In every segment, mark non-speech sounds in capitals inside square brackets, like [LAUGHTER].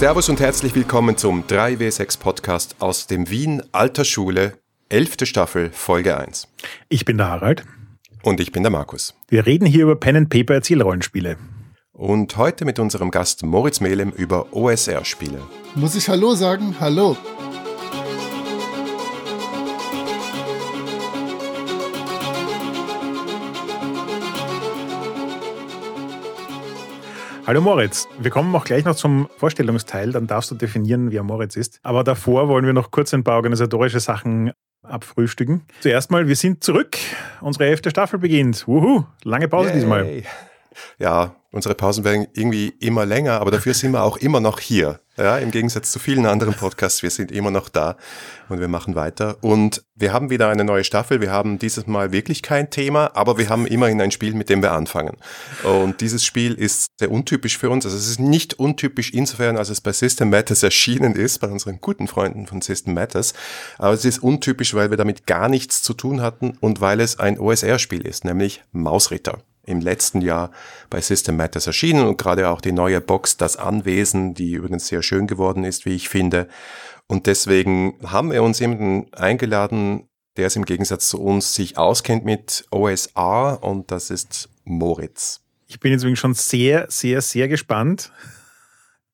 Servus und herzlich willkommen zum 3W6 Podcast aus dem Wien Alter Schule, 11. Staffel, Folge 1. Ich bin der Harald. Und ich bin der Markus. Wir reden hier über Pen and Paper Erzählrollenspiele. Und heute mit unserem Gast Moritz Melem über OSR-Spiele. Muss ich Hallo sagen? Hallo. Hallo Moritz, wir kommen auch gleich noch zum Vorstellungsteil, dann darfst du definieren, wer Moritz ist. Aber davor wollen wir noch kurz ein paar organisatorische Sachen abfrühstücken. Zuerst mal, wir sind zurück. Unsere elfte Staffel beginnt. Wuhu, lange Pause Yay. diesmal. Ja, unsere Pausen werden irgendwie immer länger, aber dafür sind wir auch immer noch hier. Ja, im Gegensatz zu vielen anderen Podcasts, wir sind immer noch da und wir machen weiter. Und wir haben wieder eine neue Staffel. Wir haben dieses Mal wirklich kein Thema, aber wir haben immerhin ein Spiel, mit dem wir anfangen. Und dieses Spiel ist sehr untypisch für uns. Also es ist nicht untypisch insofern, als es bei System Matters erschienen ist, bei unseren guten Freunden von System Matters. Aber es ist untypisch, weil wir damit gar nichts zu tun hatten und weil es ein OSR-Spiel ist, nämlich Mausritter im letzten Jahr bei System Matters erschienen und gerade auch die neue Box Das Anwesen, die übrigens sehr schön geworden ist, wie ich finde. Und deswegen haben wir uns jemanden eingeladen, der es im Gegensatz zu uns sich auskennt mit OSR und das ist Moritz. Ich bin jetzt schon sehr, sehr, sehr gespannt.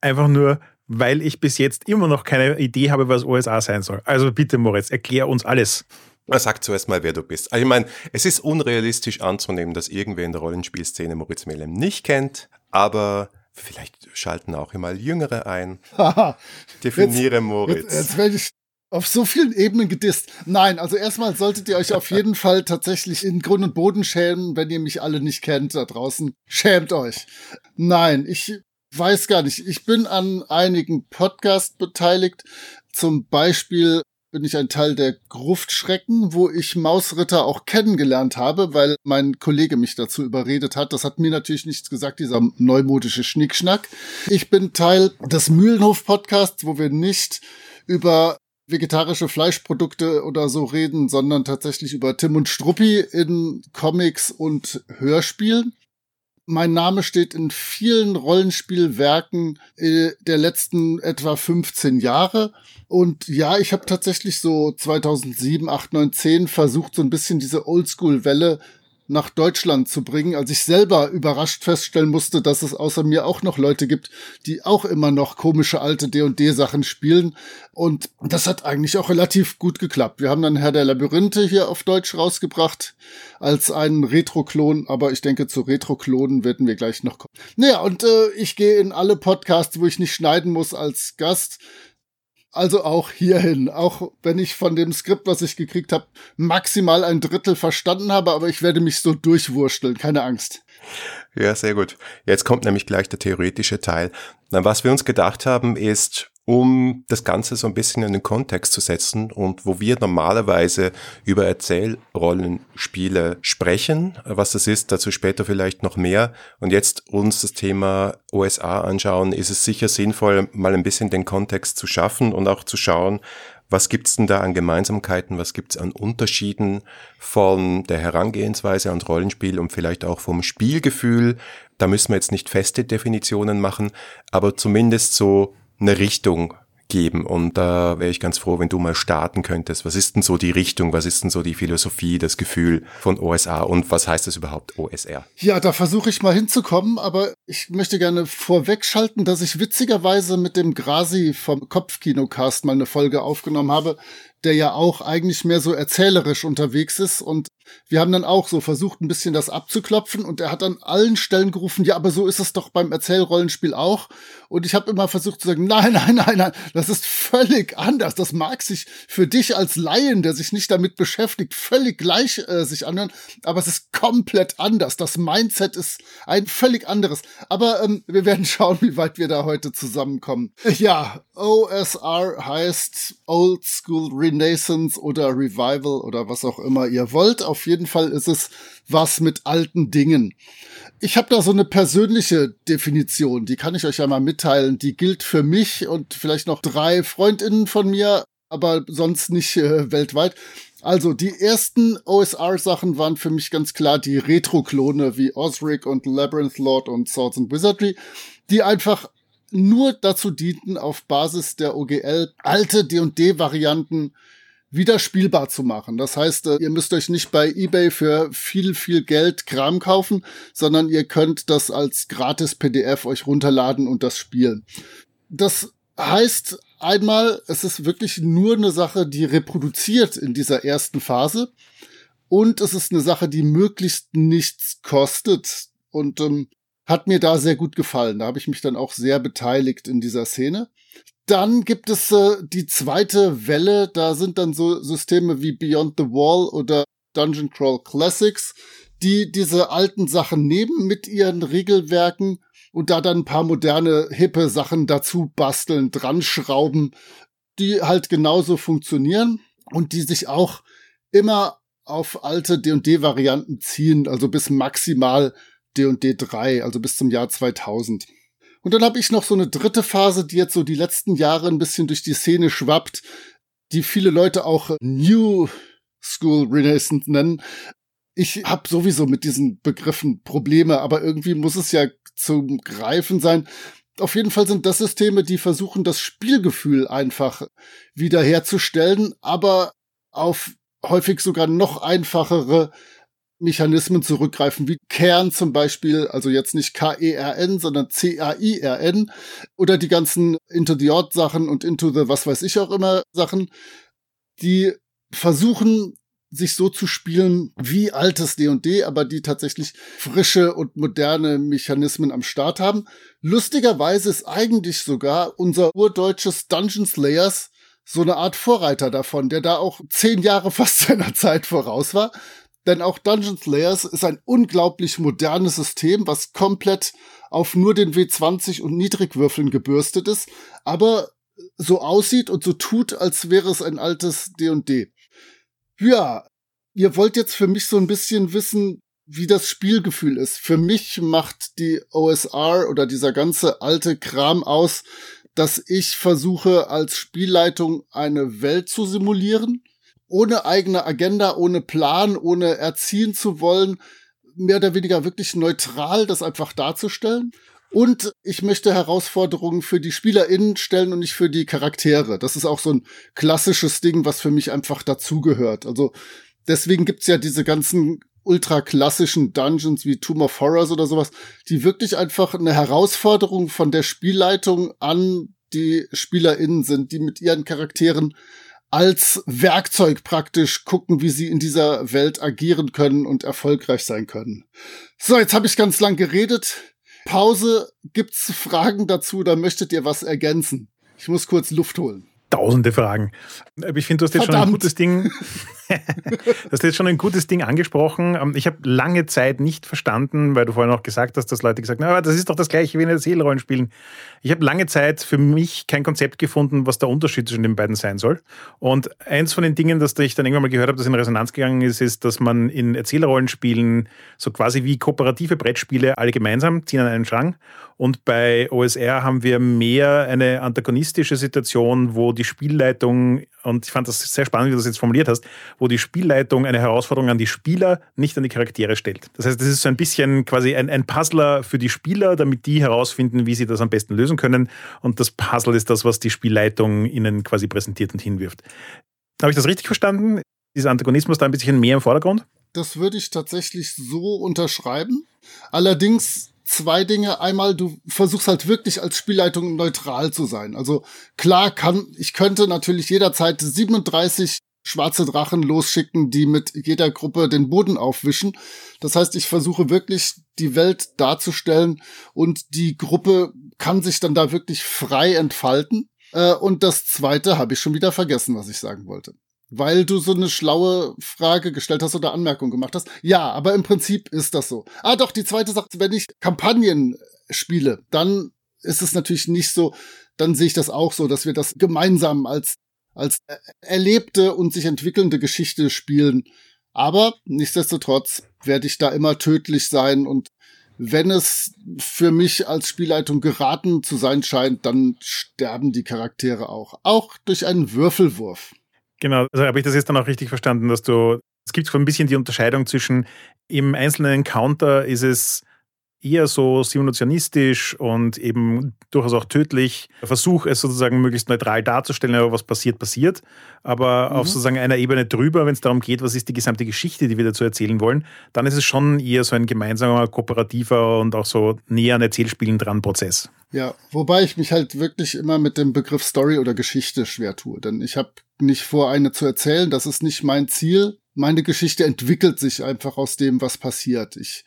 Einfach nur, weil ich bis jetzt immer noch keine Idee habe, was OSA sein soll. Also bitte, Moritz, erklär uns alles. Sag zuerst mal, wer du bist. Also ich meine, es ist unrealistisch anzunehmen, dass irgendwer in der Rollenspielszene Moritz Melem nicht kennt, aber vielleicht schalten auch immer Jüngere ein. Definiere jetzt, Moritz. Jetzt, jetzt werde ich auf so vielen Ebenen gedisst. Nein, also erstmal solltet ihr euch auf jeden [LAUGHS] Fall tatsächlich in Grund und Boden schämen, wenn ihr mich alle nicht kennt da draußen. Schämt euch. Nein, ich weiß gar nicht. Ich bin an einigen Podcasts beteiligt. Zum Beispiel bin ich ein Teil der Gruftschrecken, wo ich Mausritter auch kennengelernt habe, weil mein Kollege mich dazu überredet hat. Das hat mir natürlich nichts gesagt, dieser neumodische Schnickschnack. Ich bin Teil des Mühlenhof-Podcasts, wo wir nicht über vegetarische Fleischprodukte oder so reden, sondern tatsächlich über Tim und Struppi in Comics und Hörspielen. Mein Name steht in vielen Rollenspielwerken äh, der letzten etwa 15 Jahre. Und ja, ich habe tatsächlich so 2007, 8, 9, 10 versucht, so ein bisschen diese Oldschool-Welle nach Deutschland zu bringen, als ich selber überrascht feststellen musste, dass es außer mir auch noch Leute gibt, die auch immer noch komische alte D&D Sachen spielen und das hat eigentlich auch relativ gut geklappt. Wir haben dann Herr der Labyrinthe hier auf Deutsch rausgebracht als einen Retro-Klon, aber ich denke zu Retro-Klonen werden wir gleich noch kommen. Naja, und äh, ich gehe in alle Podcasts, wo ich nicht schneiden muss als Gast also auch hierhin, auch wenn ich von dem Skript, was ich gekriegt habe, maximal ein Drittel verstanden habe, aber ich werde mich so durchwursteln, keine Angst. Ja, sehr gut. Jetzt kommt nämlich gleich der theoretische Teil. Na, was wir uns gedacht haben, ist, um das Ganze so ein bisschen in den Kontext zu setzen und wo wir normalerweise über Erzählrollenspiele sprechen, was das ist, dazu später vielleicht noch mehr und jetzt uns das Thema OSA anschauen, ist es sicher sinnvoll, mal ein bisschen den Kontext zu schaffen und auch zu schauen, was gibt's denn da an Gemeinsamkeiten, was gibt's an Unterschieden von der Herangehensweise ans Rollenspiel und vielleicht auch vom Spielgefühl. Da müssen wir jetzt nicht feste Definitionen machen, aber zumindest so eine Richtung geben. Und da wäre ich ganz froh, wenn du mal starten könntest. Was ist denn so die Richtung? Was ist denn so die Philosophie, das Gefühl von OSA? Und was heißt das überhaupt OSR? Ja, da versuche ich mal hinzukommen, aber ich möchte gerne vorwegschalten, dass ich witzigerweise mit dem Grasi vom Kopfkinocast mal eine Folge aufgenommen habe, der ja auch eigentlich mehr so erzählerisch unterwegs ist. Und wir haben dann auch so versucht, ein bisschen das abzuklopfen. Und er hat an allen Stellen gerufen, ja, aber so ist es doch beim Erzählrollenspiel auch. Und ich habe immer versucht zu sagen, nein, nein, nein, nein, das ist völlig anders. Das mag sich für dich als Laien, der sich nicht damit beschäftigt, völlig gleich äh, sich anhören. Aber es ist komplett anders. Das Mindset ist ein völlig anderes. Aber ähm, wir werden [LAUGHS] schauen, wie weit wir da heute zusammenkommen. Ja, OSR heißt Old School Renaissance oder Revival oder was auch immer ihr wollt. Auf jeden Fall ist es was mit alten Dingen. Ich habe da so eine persönliche Definition, die kann ich euch ja mal mitteilen. Die gilt für mich und vielleicht noch drei Freundinnen von mir, aber sonst nicht äh, weltweit. Also die ersten OSR-Sachen waren für mich ganz klar die Retro-Klone wie Osric und Labyrinth Lord und Swords and Wizardry, die einfach nur dazu dienten, auf Basis der OGL alte D&D-Varianten wieder spielbar zu machen. Das heißt, äh, ihr müsst euch nicht bei eBay für viel, viel Geld Kram kaufen, sondern ihr könnt das als gratis PDF euch runterladen und das spielen. Das heißt einmal, es ist wirklich nur eine Sache, die reproduziert in dieser ersten Phase. Und es ist eine Sache, die möglichst nichts kostet. Und ähm, hat mir da sehr gut gefallen. Da habe ich mich dann auch sehr beteiligt in dieser Szene. Dann gibt es äh, die zweite Welle. Da sind dann so Systeme wie Beyond the Wall oder Dungeon Crawl Classics, die diese alten Sachen nehmen mit ihren Regelwerken und da dann ein paar moderne, hippe Sachen dazu basteln, dran schrauben, die halt genauso funktionieren und die sich auch immer auf alte D&D-Varianten ziehen, also bis maximal D&D 3, also bis zum Jahr 2000. Und dann habe ich noch so eine dritte Phase, die jetzt so die letzten Jahre ein bisschen durch die Szene schwappt, die viele Leute auch New School Renaissance nennen. Ich habe sowieso mit diesen Begriffen Probleme, aber irgendwie muss es ja zum Greifen sein. Auf jeden Fall sind das Systeme, die versuchen, das Spielgefühl einfach wiederherzustellen, aber auf häufig sogar noch einfachere Mechanismen zurückgreifen, wie Kern zum Beispiel, also jetzt nicht K-E-R-N, sondern C-A-I-R-N oder die ganzen Into the Odd Sachen und Into the was weiß ich auch immer Sachen, die versuchen, sich so zu spielen wie altes D&D, aber die tatsächlich frische und moderne Mechanismen am Start haben. Lustigerweise ist eigentlich sogar unser urdeutsches Dungeon Slayers so eine Art Vorreiter davon, der da auch zehn Jahre fast [LAUGHS] seiner Zeit voraus war. Denn auch Dungeon Slayers ist ein unglaublich modernes System, was komplett auf nur den W20 und Niedrigwürfeln gebürstet ist, aber so aussieht und so tut, als wäre es ein altes D&D. Ja, ihr wollt jetzt für mich so ein bisschen wissen, wie das Spielgefühl ist. Für mich macht die OSR oder dieser ganze alte Kram aus, dass ich versuche, als Spielleitung eine Welt zu simulieren, ohne eigene Agenda, ohne Plan, ohne erziehen zu wollen, mehr oder weniger wirklich neutral das einfach darzustellen. Und ich möchte Herausforderungen für die SpielerInnen stellen und nicht für die Charaktere. Das ist auch so ein klassisches Ding, was für mich einfach dazugehört. Also deswegen gibt's ja diese ganzen ultra klassischen Dungeons wie Tomb of Horrors oder sowas, die wirklich einfach eine Herausforderung von der Spielleitung an die SpielerInnen sind, die mit ihren Charakteren als Werkzeug praktisch gucken, wie sie in dieser Welt agieren können und erfolgreich sein können. So, jetzt habe ich ganz lang geredet. Pause. Gibt's Fragen dazu oder möchtet ihr was ergänzen? Ich muss kurz Luft holen tausende Fragen. Ich finde, du hast jetzt Verdammt. schon ein gutes Ding. [LAUGHS] du hast jetzt schon ein gutes Ding angesprochen. Ähm, ich habe lange Zeit nicht verstanden, weil du vorhin auch gesagt hast, dass Leute gesagt haben, das ist doch das gleiche wie in Erzählrollenspielen. Ich habe lange Zeit für mich kein Konzept gefunden, was der Unterschied zwischen den beiden sein soll. Und eins von den Dingen, das ich dann irgendwann mal gehört habe, das in Resonanz gegangen ist, ist, dass man in Erzählrollenspielen so quasi wie kooperative Brettspiele alle gemeinsam ziehen an einen Strang. Und bei OSR haben wir mehr eine antagonistische Situation, wo die Spielleitung, und ich fand das sehr spannend, wie du das jetzt formuliert hast, wo die Spielleitung eine Herausforderung an die Spieler, nicht an die Charaktere stellt. Das heißt, das ist so ein bisschen quasi ein, ein Puzzler für die Spieler, damit die herausfinden, wie sie das am besten lösen können. Und das Puzzle ist das, was die Spielleitung ihnen quasi präsentiert und hinwirft. Habe ich das richtig verstanden? Ist Antagonismus da ein bisschen mehr im Vordergrund? Das würde ich tatsächlich so unterschreiben. Allerdings zwei Dinge. Einmal, du versuchst halt wirklich als Spielleitung neutral zu sein. Also klar kann, ich könnte natürlich jederzeit 37 schwarze Drachen losschicken, die mit jeder Gruppe den Boden aufwischen. Das heißt, ich versuche wirklich die Welt darzustellen und die Gruppe kann sich dann da wirklich frei entfalten. Äh, und das zweite habe ich schon wieder vergessen, was ich sagen wollte weil du so eine schlaue Frage gestellt hast oder Anmerkung gemacht hast. Ja, aber im Prinzip ist das so. Ah, doch, die zweite Sache, wenn ich Kampagnen spiele, dann ist es natürlich nicht so, dann sehe ich das auch so, dass wir das gemeinsam als, als erlebte und sich entwickelnde Geschichte spielen. Aber nichtsdestotrotz werde ich da immer tödlich sein und wenn es für mich als Spielleitung geraten zu sein scheint, dann sterben die Charaktere auch. Auch durch einen Würfelwurf. Genau, also habe ich das jetzt dann auch richtig verstanden, dass du, es gibt so ein bisschen die Unterscheidung zwischen im einzelnen Encounter ist es eher so simulationistisch und eben durchaus auch tödlich. Versuch es sozusagen möglichst neutral darzustellen, aber was passiert, passiert. Aber mhm. auf sozusagen einer Ebene drüber, wenn es darum geht, was ist die gesamte Geschichte, die wir dazu erzählen wollen, dann ist es schon eher so ein gemeinsamer, kooperativer und auch so näher an Erzählspielen dran Prozess. Ja, wobei ich mich halt wirklich immer mit dem Begriff Story oder Geschichte schwer tue. Denn ich habe nicht vor, eine zu erzählen. Das ist nicht mein Ziel. Meine Geschichte entwickelt sich einfach aus dem, was passiert. Ich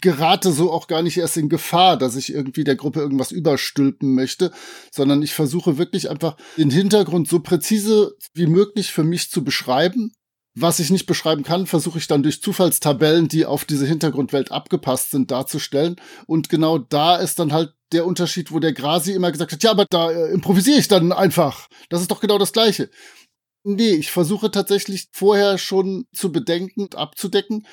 gerate so auch gar nicht erst in Gefahr, dass ich irgendwie der Gruppe irgendwas überstülpen möchte, sondern ich versuche wirklich einfach den Hintergrund so präzise wie möglich für mich zu beschreiben. Was ich nicht beschreiben kann, versuche ich dann durch Zufallstabellen, die auf diese Hintergrundwelt abgepasst sind, darzustellen. Und genau da ist dann halt der Unterschied, wo der Grasi immer gesagt hat, ja, aber da äh, improvisiere ich dann einfach. Das ist doch genau das Gleiche. Nee, ich versuche tatsächlich vorher schon zu bedenken abzudecken,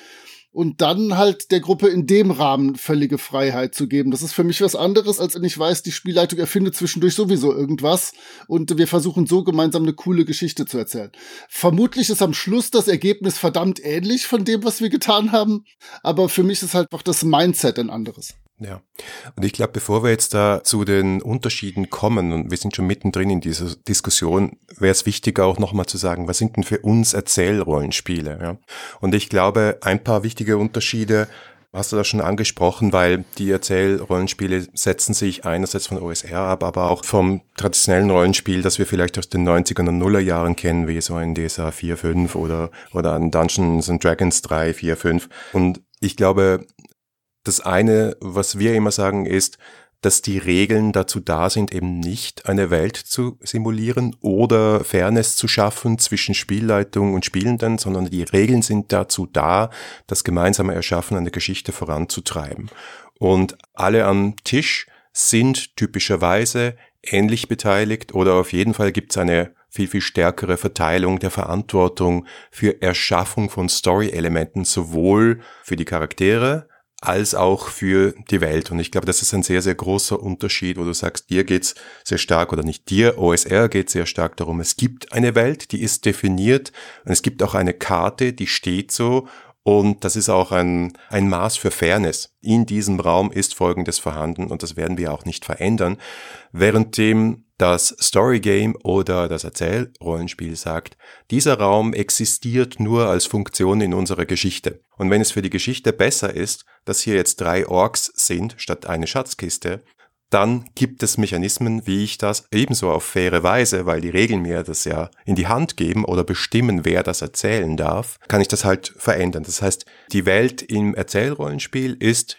und dann halt der Gruppe in dem Rahmen völlige Freiheit zu geben. Das ist für mich was anderes, als wenn ich weiß, die Spielleitung erfindet zwischendurch sowieso irgendwas und wir versuchen so gemeinsam eine coole Geschichte zu erzählen. Vermutlich ist am Schluss das Ergebnis verdammt ähnlich von dem, was wir getan haben, aber für mich ist halt auch das Mindset ein anderes. Ja, und ich glaube, bevor wir jetzt da zu den Unterschieden kommen, und wir sind schon mittendrin in dieser Diskussion, wäre es wichtiger auch nochmal zu sagen, was sind denn für uns Erzählrollenspiele? Ja? Und ich glaube, ein paar wichtige Unterschiede hast du da schon angesprochen, weil die Erzählrollenspiele setzen sich einerseits von OSR ab, aber auch vom traditionellen Rollenspiel, das wir vielleicht aus den 90er und Nuller Jahren kennen, wie so ein DSA 4, 5 oder, oder ein Dungeons and Dragons 3, 4, 5. Und ich glaube, das eine, was wir immer sagen, ist, dass die Regeln dazu da sind, eben nicht eine Welt zu simulieren oder Fairness zu schaffen zwischen Spielleitung und Spielenden, sondern die Regeln sind dazu da, das gemeinsame Erschaffen einer Geschichte voranzutreiben. Und alle am Tisch sind typischerweise ähnlich beteiligt oder auf jeden Fall gibt es eine viel, viel stärkere Verteilung der Verantwortung für Erschaffung von Story-Elementen, sowohl für die Charaktere als auch für die Welt. Und ich glaube, das ist ein sehr, sehr großer Unterschied, wo du sagst, dir geht's sehr stark oder nicht dir, OSR geht sehr stark darum, es gibt eine Welt, die ist definiert und es gibt auch eine Karte, die steht so und das ist auch ein, ein Maß für Fairness. In diesem Raum ist Folgendes vorhanden und das werden wir auch nicht verändern. Währenddem das Storygame oder das Erzählrollenspiel sagt, dieser Raum existiert nur als Funktion in unserer Geschichte. Und wenn es für die Geschichte besser ist, dass hier jetzt drei Orks sind statt eine Schatzkiste, dann gibt es Mechanismen, wie ich das ebenso auf faire Weise, weil die Regeln mir das ja in die Hand geben oder bestimmen, wer das erzählen darf, kann ich das halt verändern. Das heißt, die Welt im Erzählrollenspiel ist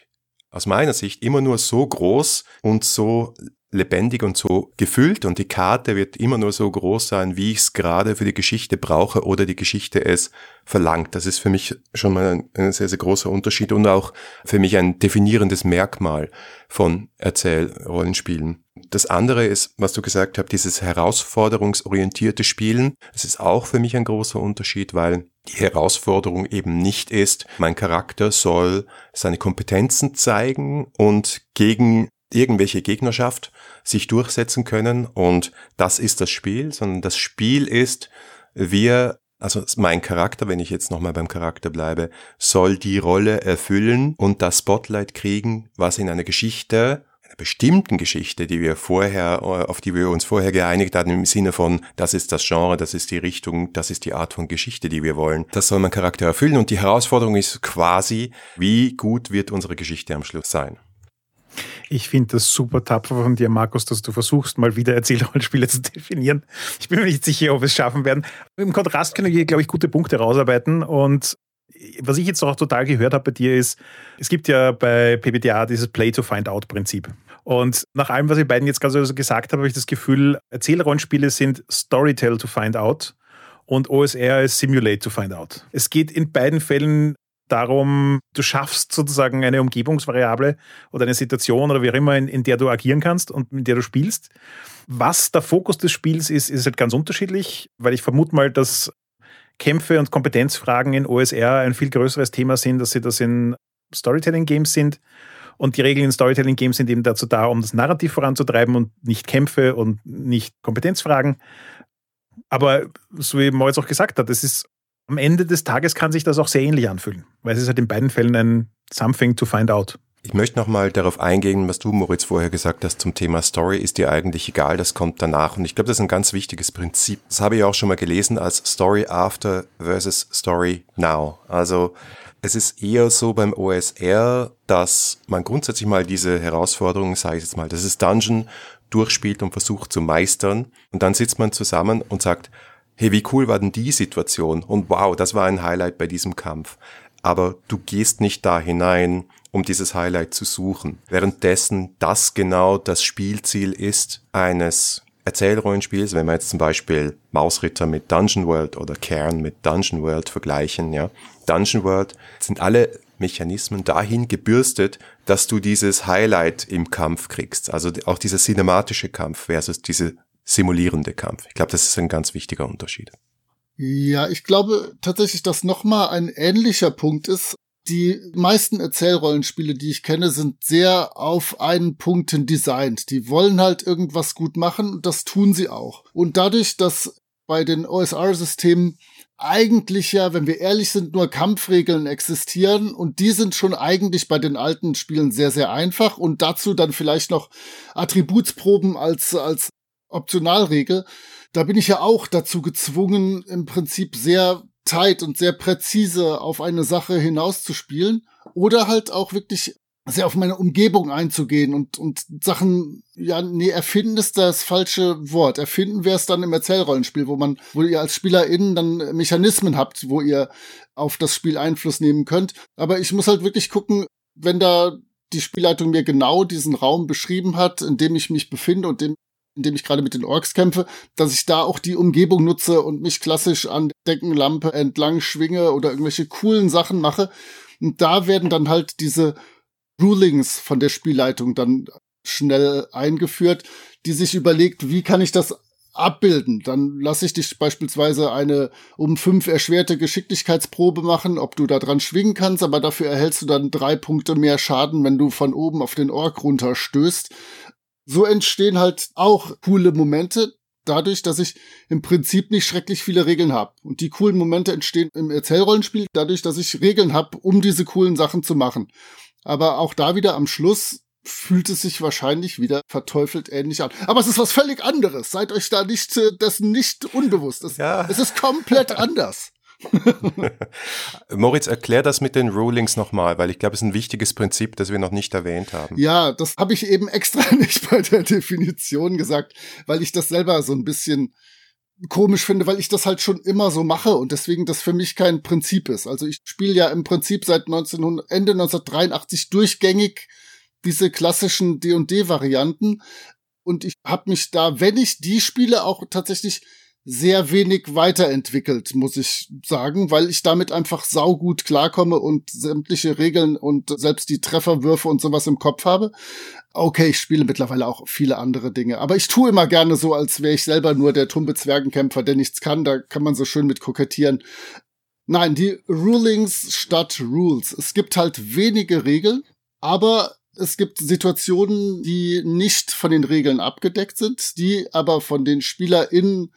aus meiner Sicht immer nur so groß und so lebendig und so gefüllt und die Karte wird immer nur so groß sein, wie ich es gerade für die Geschichte brauche oder die Geschichte es verlangt. Das ist für mich schon mal ein, ein, sehr, sehr großer Unterschied und auch für mich ein definierendes Merkmal von Erzählrollenspielen. Das andere ist, was du gesagt hast, dieses herausforderungsorientierte Spielen. Es ist auch für mich ein großer Unterschied, weil die Herausforderung eben nicht ist, mein Charakter soll seine Kompetenzen zeigen und gegen irgendwelche Gegnerschaft sich durchsetzen können und das ist das Spiel, sondern das Spiel ist, wir, also mein Charakter, wenn ich jetzt nochmal beim Charakter bleibe, soll die Rolle erfüllen und das Spotlight kriegen, was in einer Geschichte, einer bestimmten Geschichte, die wir vorher, auf die wir uns vorher geeinigt hatten, im Sinne von, das ist das Genre, das ist die Richtung, das ist die Art von Geschichte, die wir wollen. Das soll mein Charakter erfüllen und die Herausforderung ist quasi, wie gut wird unsere Geschichte am Schluss sein. Ich finde das super tapfer von dir, Markus, dass du versuchst, mal wieder Erzählrollenspiele zu definieren. Ich bin mir nicht sicher, ob wir es schaffen werden. Im Kontrast können wir, glaube ich, gute Punkte rausarbeiten. Und was ich jetzt auch total gehört habe bei dir ist, es gibt ja bei PBTA dieses Play-to-Find-Out-Prinzip. Und nach allem, was ihr beiden jetzt gerade so gesagt habt, habe ich das Gefühl, Erzählrollenspiele sind Storytell to find out und OSR ist Simulate to find out. Es geht in beiden Fällen darum, du schaffst sozusagen eine Umgebungsvariable oder eine Situation oder wie auch immer, in, in der du agieren kannst und in der du spielst. Was der Fokus des Spiels ist, ist halt ganz unterschiedlich, weil ich vermute mal, dass Kämpfe und Kompetenzfragen in OSR ein viel größeres Thema sind, dass sie das in Storytelling-Games sind. Und die Regeln in Storytelling-Games sind eben dazu da, um das Narrativ voranzutreiben und nicht Kämpfe und nicht Kompetenzfragen. Aber so wie Moritz auch gesagt hat, es ist am Ende des Tages kann sich das auch sehr ähnlich anfühlen, weil es ist halt in beiden Fällen ein Something to find out. Ich möchte nochmal darauf eingehen, was du, Moritz, vorher gesagt hast zum Thema Story. Ist dir eigentlich egal, das kommt danach. Und ich glaube, das ist ein ganz wichtiges Prinzip. Das habe ich auch schon mal gelesen als Story after versus Story now. Also es ist eher so beim OSR, dass man grundsätzlich mal diese Herausforderungen, sage ich jetzt mal, das ist Dungeon, durchspielt und versucht zu meistern. Und dann sitzt man zusammen und sagt, hey, wie cool war denn die Situation? Und wow, das war ein Highlight bei diesem Kampf. Aber du gehst nicht da hinein, um dieses Highlight zu suchen. Währenddessen das genau das Spielziel ist eines Erzählrollenspiels, wenn wir jetzt zum Beispiel Mausritter mit Dungeon World oder Kern mit Dungeon World vergleichen, ja. Dungeon World sind alle Mechanismen dahin gebürstet, dass du dieses Highlight im Kampf kriegst. Also auch dieser cinematische Kampf versus diese simulierende Kampf. Ich glaube, das ist ein ganz wichtiger Unterschied. Ja, ich glaube tatsächlich, dass nochmal ein ähnlicher Punkt ist. Die meisten Erzählrollenspiele, die ich kenne, sind sehr auf einen Punkt hin designt. Die wollen halt irgendwas gut machen und das tun sie auch. Und dadurch, dass bei den OSR-Systemen eigentlich ja, wenn wir ehrlich sind, nur Kampfregeln existieren und die sind schon eigentlich bei den alten Spielen sehr, sehr einfach und dazu dann vielleicht noch Attributsproben als, als Optionalregel. Da bin ich ja auch dazu gezwungen, im Prinzip sehr tight und sehr präzise auf eine Sache hinauszuspielen oder halt auch wirklich sehr auf meine Umgebung einzugehen und, und Sachen, ja, nee, erfinden ist das falsche Wort. Erfinden wäre es dann im Erzählrollenspiel, wo man, wo ihr als SpielerInnen dann Mechanismen habt, wo ihr auf das Spiel Einfluss nehmen könnt. Aber ich muss halt wirklich gucken, wenn da die Spielleitung mir genau diesen Raum beschrieben hat, in dem ich mich befinde und dem in dem ich gerade mit den Orks kämpfe, dass ich da auch die Umgebung nutze und mich klassisch an Deckenlampe entlang schwinge oder irgendwelche coolen Sachen mache. Und da werden dann halt diese Rulings von der Spielleitung dann schnell eingeführt, die sich überlegt, wie kann ich das abbilden. Dann lasse ich dich beispielsweise eine um fünf erschwerte Geschicklichkeitsprobe machen, ob du da dran schwingen kannst, aber dafür erhältst du dann drei Punkte mehr Schaden, wenn du von oben auf den Ork runterstößt so entstehen halt auch coole Momente dadurch, dass ich im Prinzip nicht schrecklich viele Regeln habe. Und die coolen Momente entstehen im Erzählrollenspiel dadurch, dass ich Regeln habe, um diese coolen Sachen zu machen. Aber auch da wieder am Schluss fühlt es sich wahrscheinlich wieder verteufelt ähnlich an. Aber es ist was völlig anderes. Seid euch da nicht äh, dessen nicht unbewusst. Es, ja. es ist komplett [LAUGHS] anders. [LAUGHS] Moritz, erklär das mit den Rulings nochmal, weil ich glaube, es ist ein wichtiges Prinzip, das wir noch nicht erwähnt haben. Ja, das habe ich eben extra [LAUGHS] nicht bei der Definition gesagt, weil ich das selber so ein bisschen komisch finde, weil ich das halt schon immer so mache und deswegen das für mich kein Prinzip ist. Also ich spiele ja im Prinzip seit 1900, Ende 1983 durchgängig diese klassischen D&D-Varianten und ich habe mich da, wenn ich die spiele, auch tatsächlich sehr wenig weiterentwickelt, muss ich sagen, weil ich damit einfach saugut klarkomme und sämtliche Regeln und selbst die Trefferwürfe und sowas im Kopf habe. Okay, ich spiele mittlerweile auch viele andere Dinge, aber ich tue immer gerne so, als wäre ich selber nur der tumbe Zwergenkämpfer, der nichts kann. Da kann man so schön mit kokettieren. Nein, die Rulings statt Rules. Es gibt halt wenige Regeln, aber es gibt Situationen, die nicht von den Regeln abgedeckt sind, die aber von den SpielerInnen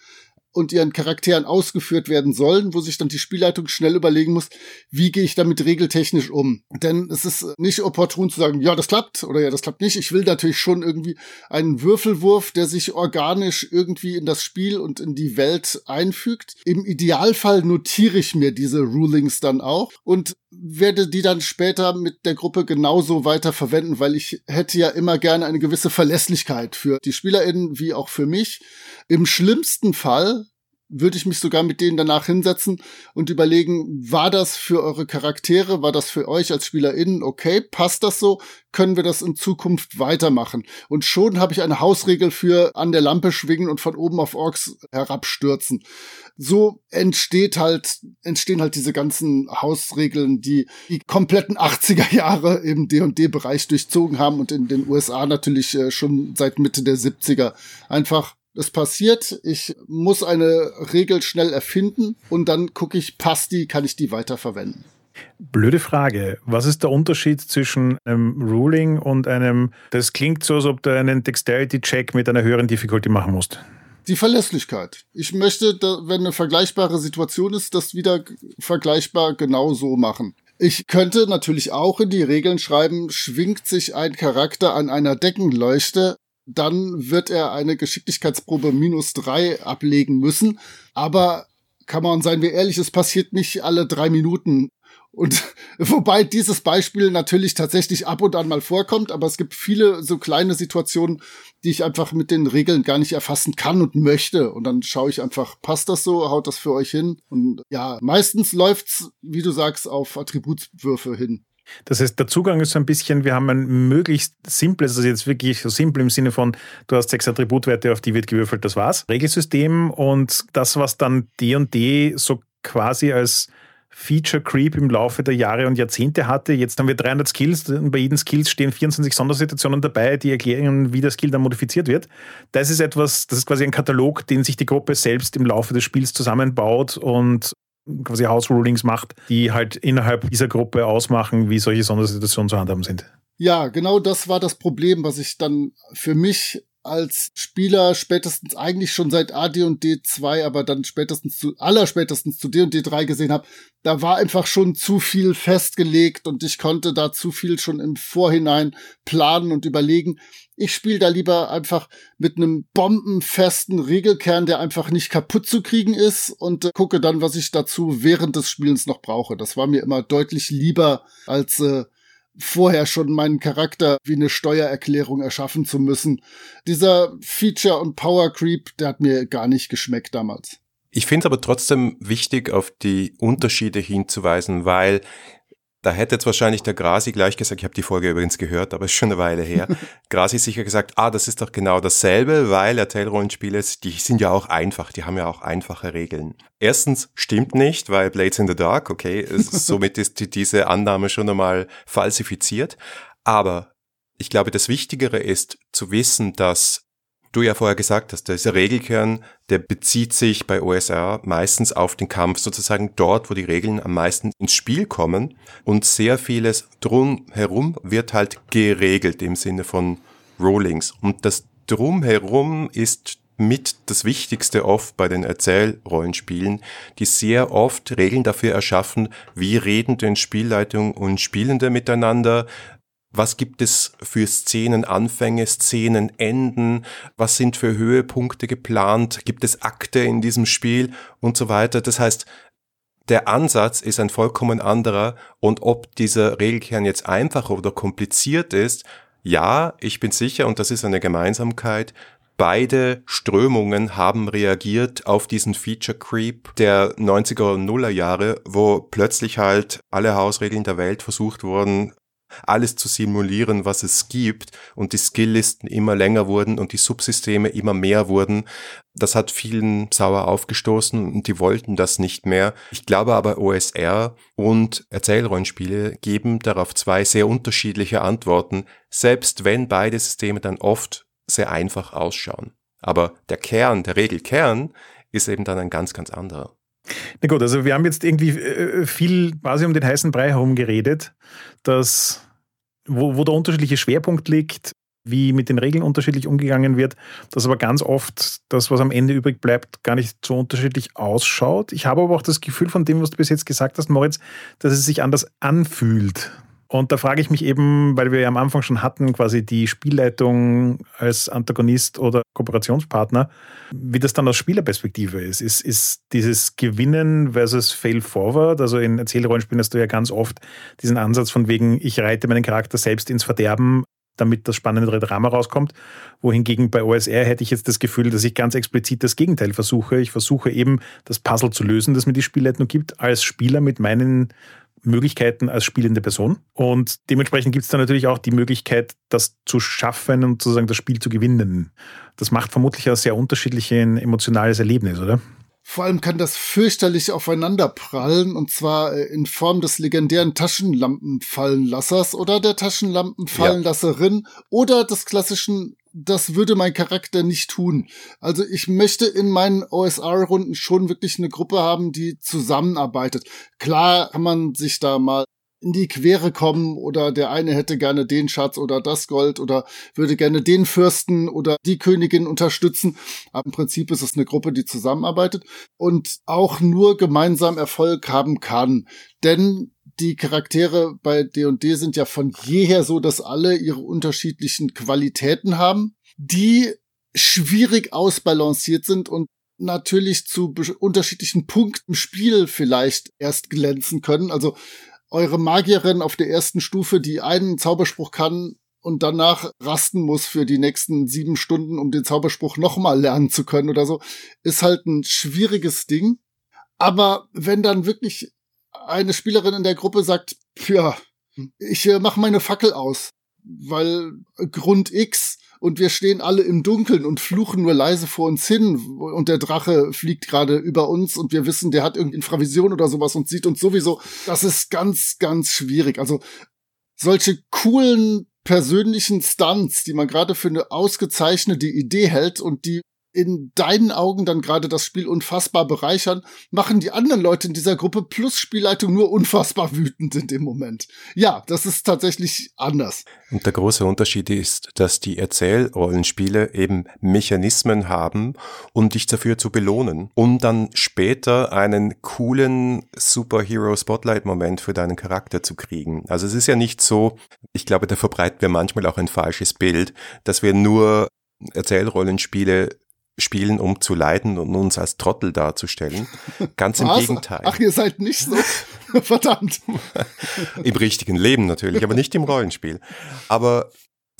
und ihren Charakteren ausgeführt werden sollen, wo sich dann die Spielleitung schnell überlegen muss, wie gehe ich damit regeltechnisch um. Denn es ist nicht opportun zu sagen, ja, das klappt oder ja, das klappt nicht. Ich will natürlich schon irgendwie einen Würfelwurf, der sich organisch irgendwie in das Spiel und in die Welt einfügt. Im Idealfall notiere ich mir diese Rulings dann auch und werde die dann später mit der Gruppe genauso weiter verwenden, weil ich hätte ja immer gerne eine gewisse Verlässlichkeit für die SpielerInnen wie auch für mich. Im schlimmsten Fall würde ich mich sogar mit denen danach hinsetzen und überlegen, war das für eure Charaktere, war das für euch als SpielerInnen okay, passt das so, können wir das in Zukunft weitermachen? Und schon habe ich eine Hausregel für an der Lampe schwingen und von oben auf Orks herabstürzen. So entsteht halt, entstehen halt diese ganzen Hausregeln, die die kompletten 80er Jahre im D&D-Bereich durchzogen haben und in den USA natürlich äh, schon seit Mitte der 70er einfach es passiert, ich muss eine Regel schnell erfinden und dann gucke ich, passt die, kann ich die weiterverwenden. Blöde Frage. Was ist der Unterschied zwischen einem Ruling und einem, das klingt so, als ob du einen Dexterity-Check mit einer höheren Difficulty machen musst? Die Verlässlichkeit. Ich möchte, wenn eine vergleichbare Situation ist, das wieder vergleichbar genau so machen. Ich könnte natürlich auch in die Regeln schreiben, schwingt sich ein Charakter an einer Deckenleuchte, dann wird er eine Geschicklichkeitsprobe minus drei ablegen müssen. Aber kann man, seien wir ehrlich, es passiert nicht alle drei Minuten. Und [LAUGHS] wobei dieses Beispiel natürlich tatsächlich ab und an mal vorkommt, aber es gibt viele so kleine Situationen, die ich einfach mit den Regeln gar nicht erfassen kann und möchte. Und dann schaue ich einfach, passt das so, haut das für euch hin? Und ja, meistens läuft's, wie du sagst, auf Attributswürfe hin. Das heißt, der Zugang ist so ein bisschen, wir haben ein möglichst simples, also jetzt wirklich so simpel im Sinne von, du hast sechs Attributwerte, auf die wird gewürfelt, das war's. Regelsystem und das, was dann D und D so quasi als Feature Creep im Laufe der Jahre und Jahrzehnte hatte. Jetzt haben wir 300 Skills und bei jedem Skill stehen 24 Sondersituationen dabei, die erklären, wie der Skill dann modifiziert wird. Das ist etwas, das ist quasi ein Katalog, den sich die Gruppe selbst im Laufe des Spiels zusammenbaut und quasi House Rulings macht, die halt innerhalb dieser Gruppe ausmachen, wie solche Sondersituationen zu handhaben sind. Ja, genau das war das Problem, was ich dann für mich als Spieler spätestens eigentlich schon seit AD&D 2, aber dann spätestens zu, aller spätestens zu D&D 3 gesehen habe, da war einfach schon zu viel festgelegt und ich konnte da zu viel schon im Vorhinein planen und überlegen. Ich spiele da lieber einfach mit einem bombenfesten Regelkern, der einfach nicht kaputt zu kriegen ist und gucke dann, was ich dazu während des Spielens noch brauche. Das war mir immer deutlich lieber als äh, vorher schon meinen Charakter wie eine Steuererklärung erschaffen zu müssen. Dieser Feature und Power Creep, der hat mir gar nicht geschmeckt damals. Ich finde es aber trotzdem wichtig, auf die Unterschiede hinzuweisen, weil da hätte jetzt wahrscheinlich der Grasi gleich gesagt, ich habe die Folge übrigens gehört, aber ist schon eine Weile her. [LAUGHS] Grasi sicher gesagt, ah, das ist doch genau dasselbe, weil Erzählrollenspiele, die sind ja auch einfach, die haben ja auch einfache Regeln. Erstens stimmt nicht, weil Blades in the Dark, okay, ist, [LAUGHS] somit ist diese Annahme schon einmal falsifiziert. Aber ich glaube, das Wichtigere ist zu wissen, dass du ja vorher gesagt hast, dieser Regelkern, der bezieht sich bei OSR meistens auf den Kampf, sozusagen dort, wo die Regeln am meisten ins Spiel kommen. Und sehr vieles drumherum wird halt geregelt im Sinne von Rollings. Und das drumherum ist mit das Wichtigste oft bei den Erzählrollenspielen, die sehr oft Regeln dafür erschaffen, wie reden denn Spielleitung und Spielende miteinander, was gibt es für Szenenanfänge, Szenenenden? Was sind für Höhepunkte geplant? Gibt es Akte in diesem Spiel und so weiter? Das heißt, der Ansatz ist ein vollkommen anderer und ob dieser Regelkern jetzt einfach oder kompliziert ist, ja, ich bin sicher und das ist eine Gemeinsamkeit, beide Strömungen haben reagiert auf diesen Feature Creep der 90er und Nuller Jahre, wo plötzlich halt alle Hausregeln der Welt versucht wurden alles zu simulieren, was es gibt und die Skilllisten immer länger wurden und die Subsysteme immer mehr wurden. Das hat vielen sauer aufgestoßen und die wollten das nicht mehr. Ich glaube aber OSR und Erzählrollenspiele geben darauf zwei sehr unterschiedliche Antworten, selbst wenn beide Systeme dann oft sehr einfach ausschauen. Aber der Kern, der Regelkern ist eben dann ein ganz, ganz anderer. Na gut, also wir haben jetzt irgendwie äh, viel quasi um den heißen Brei herum geredet, dass, wo, wo der unterschiedliche Schwerpunkt liegt, wie mit den Regeln unterschiedlich umgegangen wird, dass aber ganz oft das, was am Ende übrig bleibt, gar nicht so unterschiedlich ausschaut. Ich habe aber auch das Gefühl von dem, was du bis jetzt gesagt hast, Moritz, dass es sich anders anfühlt. Und da frage ich mich eben, weil wir ja am Anfang schon hatten, quasi die Spielleitung als Antagonist oder Kooperationspartner, wie das dann aus Spielerperspektive ist. Ist, ist dieses Gewinnen versus Fail Forward, also in Erzählrollenspielen hast du ja ganz oft diesen Ansatz von wegen, ich reite meinen Charakter selbst ins Verderben, damit das spannendere Drama rauskommt. Wohingegen bei OSR hätte ich jetzt das Gefühl, dass ich ganz explizit das Gegenteil versuche. Ich versuche eben das Puzzle zu lösen, das mir die Spielleitung gibt, als Spieler mit meinen Möglichkeiten als spielende Person. Und dementsprechend gibt es dann natürlich auch die Möglichkeit, das zu schaffen und sozusagen das Spiel zu gewinnen. Das macht vermutlich ein sehr unterschiedliches emotionales Erlebnis, oder? Vor allem kann das fürchterlich aufeinander prallen und zwar äh, in Form des legendären Taschenlampenfallenlassers oder der Taschenlampenfallenlasserin ja. oder des klassischen das würde mein Charakter nicht tun. Also ich möchte in meinen OSR-Runden schon wirklich eine Gruppe haben, die zusammenarbeitet. Klar kann man sich da mal in die Quere kommen oder der eine hätte gerne den Schatz oder das Gold oder würde gerne den Fürsten oder die Königin unterstützen. Aber im Prinzip ist es eine Gruppe, die zusammenarbeitet und auch nur gemeinsam Erfolg haben kann. Denn die Charaktere bei D&D sind ja von jeher so, dass alle ihre unterschiedlichen Qualitäten haben, die schwierig ausbalanciert sind und natürlich zu unterschiedlichen Punkten im Spiel vielleicht erst glänzen können. Also eure Magierin auf der ersten Stufe, die einen Zauberspruch kann und danach rasten muss für die nächsten sieben Stunden, um den Zauberspruch nochmal lernen zu können oder so, ist halt ein schwieriges Ding. Aber wenn dann wirklich eine Spielerin in der Gruppe sagt, ja, ich äh, mache meine Fackel aus, weil Grund X und wir stehen alle im Dunkeln und fluchen nur leise vor uns hin und der Drache fliegt gerade über uns und wir wissen, der hat irgendwie Infravision oder sowas und sieht uns sowieso. Das ist ganz, ganz schwierig. Also solche coolen persönlichen Stunts, die man gerade für eine ausgezeichnete Idee hält und die in deinen Augen dann gerade das Spiel unfassbar bereichern, machen die anderen Leute in dieser Gruppe plus Spielleitung nur unfassbar wütend in dem Moment. Ja, das ist tatsächlich anders. Und der große Unterschied ist, dass die Erzählrollenspiele eben Mechanismen haben, um dich dafür zu belohnen, um dann später einen coolen Superhero-Spotlight-Moment für deinen Charakter zu kriegen. Also es ist ja nicht so, ich glaube, da verbreiten wir manchmal auch ein falsches Bild, dass wir nur Erzählrollenspiele spielen, um zu leiden und uns als Trottel darzustellen. Ganz im Gegenteil. Ach, ihr seid nicht so. [LAUGHS] Verdammt. Im richtigen Leben natürlich, aber nicht im Rollenspiel. Aber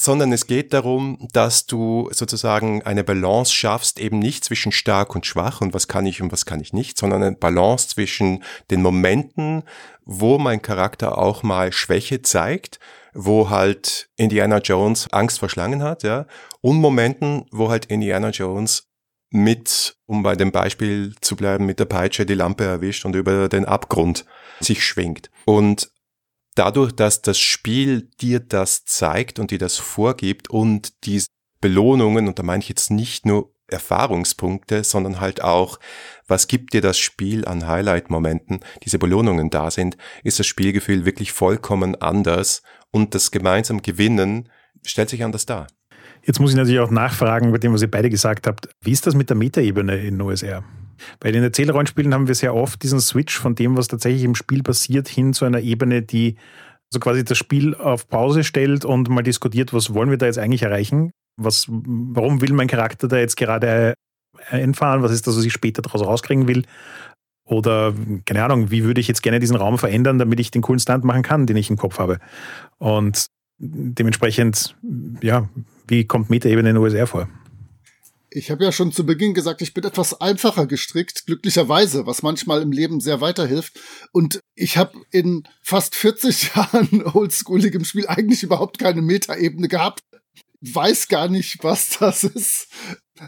sondern es geht darum, dass du sozusagen eine Balance schaffst, eben nicht zwischen stark und schwach und was kann ich und was kann ich nicht, sondern eine Balance zwischen den Momenten, wo mein Charakter auch mal Schwäche zeigt wo halt Indiana Jones Angst vor Schlangen hat, ja, und Momenten, wo halt Indiana Jones mit, um bei dem Beispiel zu bleiben, mit der Peitsche die Lampe erwischt und über den Abgrund sich schwingt. Und dadurch, dass das Spiel dir das zeigt und dir das vorgibt und die Belohnungen, und da meine ich jetzt nicht nur Erfahrungspunkte, sondern halt auch, was gibt dir das Spiel an Highlight-Momenten, diese Belohnungen da sind, ist das Spielgefühl wirklich vollkommen anders und das gemeinsam Gewinnen stellt sich anders dar. Jetzt muss ich natürlich auch nachfragen, bei dem, was ihr beide gesagt habt. Wie ist das mit der Metaebene in OSR? Bei den Erzählrollenspielen haben wir sehr oft diesen Switch von dem, was tatsächlich im Spiel passiert, hin zu einer Ebene, die also quasi das Spiel auf Pause stellt und mal diskutiert, was wollen wir da jetzt eigentlich erreichen? Was, warum will mein Charakter da jetzt gerade einfahren? Was ist das, was ich später daraus rauskriegen will? Oder, keine Ahnung, wie würde ich jetzt gerne diesen Raum verändern, damit ich den coolen Stunt machen kann, den ich im Kopf habe? Und dementsprechend, ja, wie kommt Metaebene in den OSR vor? Ich habe ja schon zu Beginn gesagt, ich bin etwas einfacher gestrickt, glücklicherweise, was manchmal im Leben sehr weiterhilft. Und ich habe in fast 40 [LAUGHS] Jahren oldschooligem Spiel eigentlich überhaupt keine Metaebene gehabt. Weiß gar nicht, was das ist.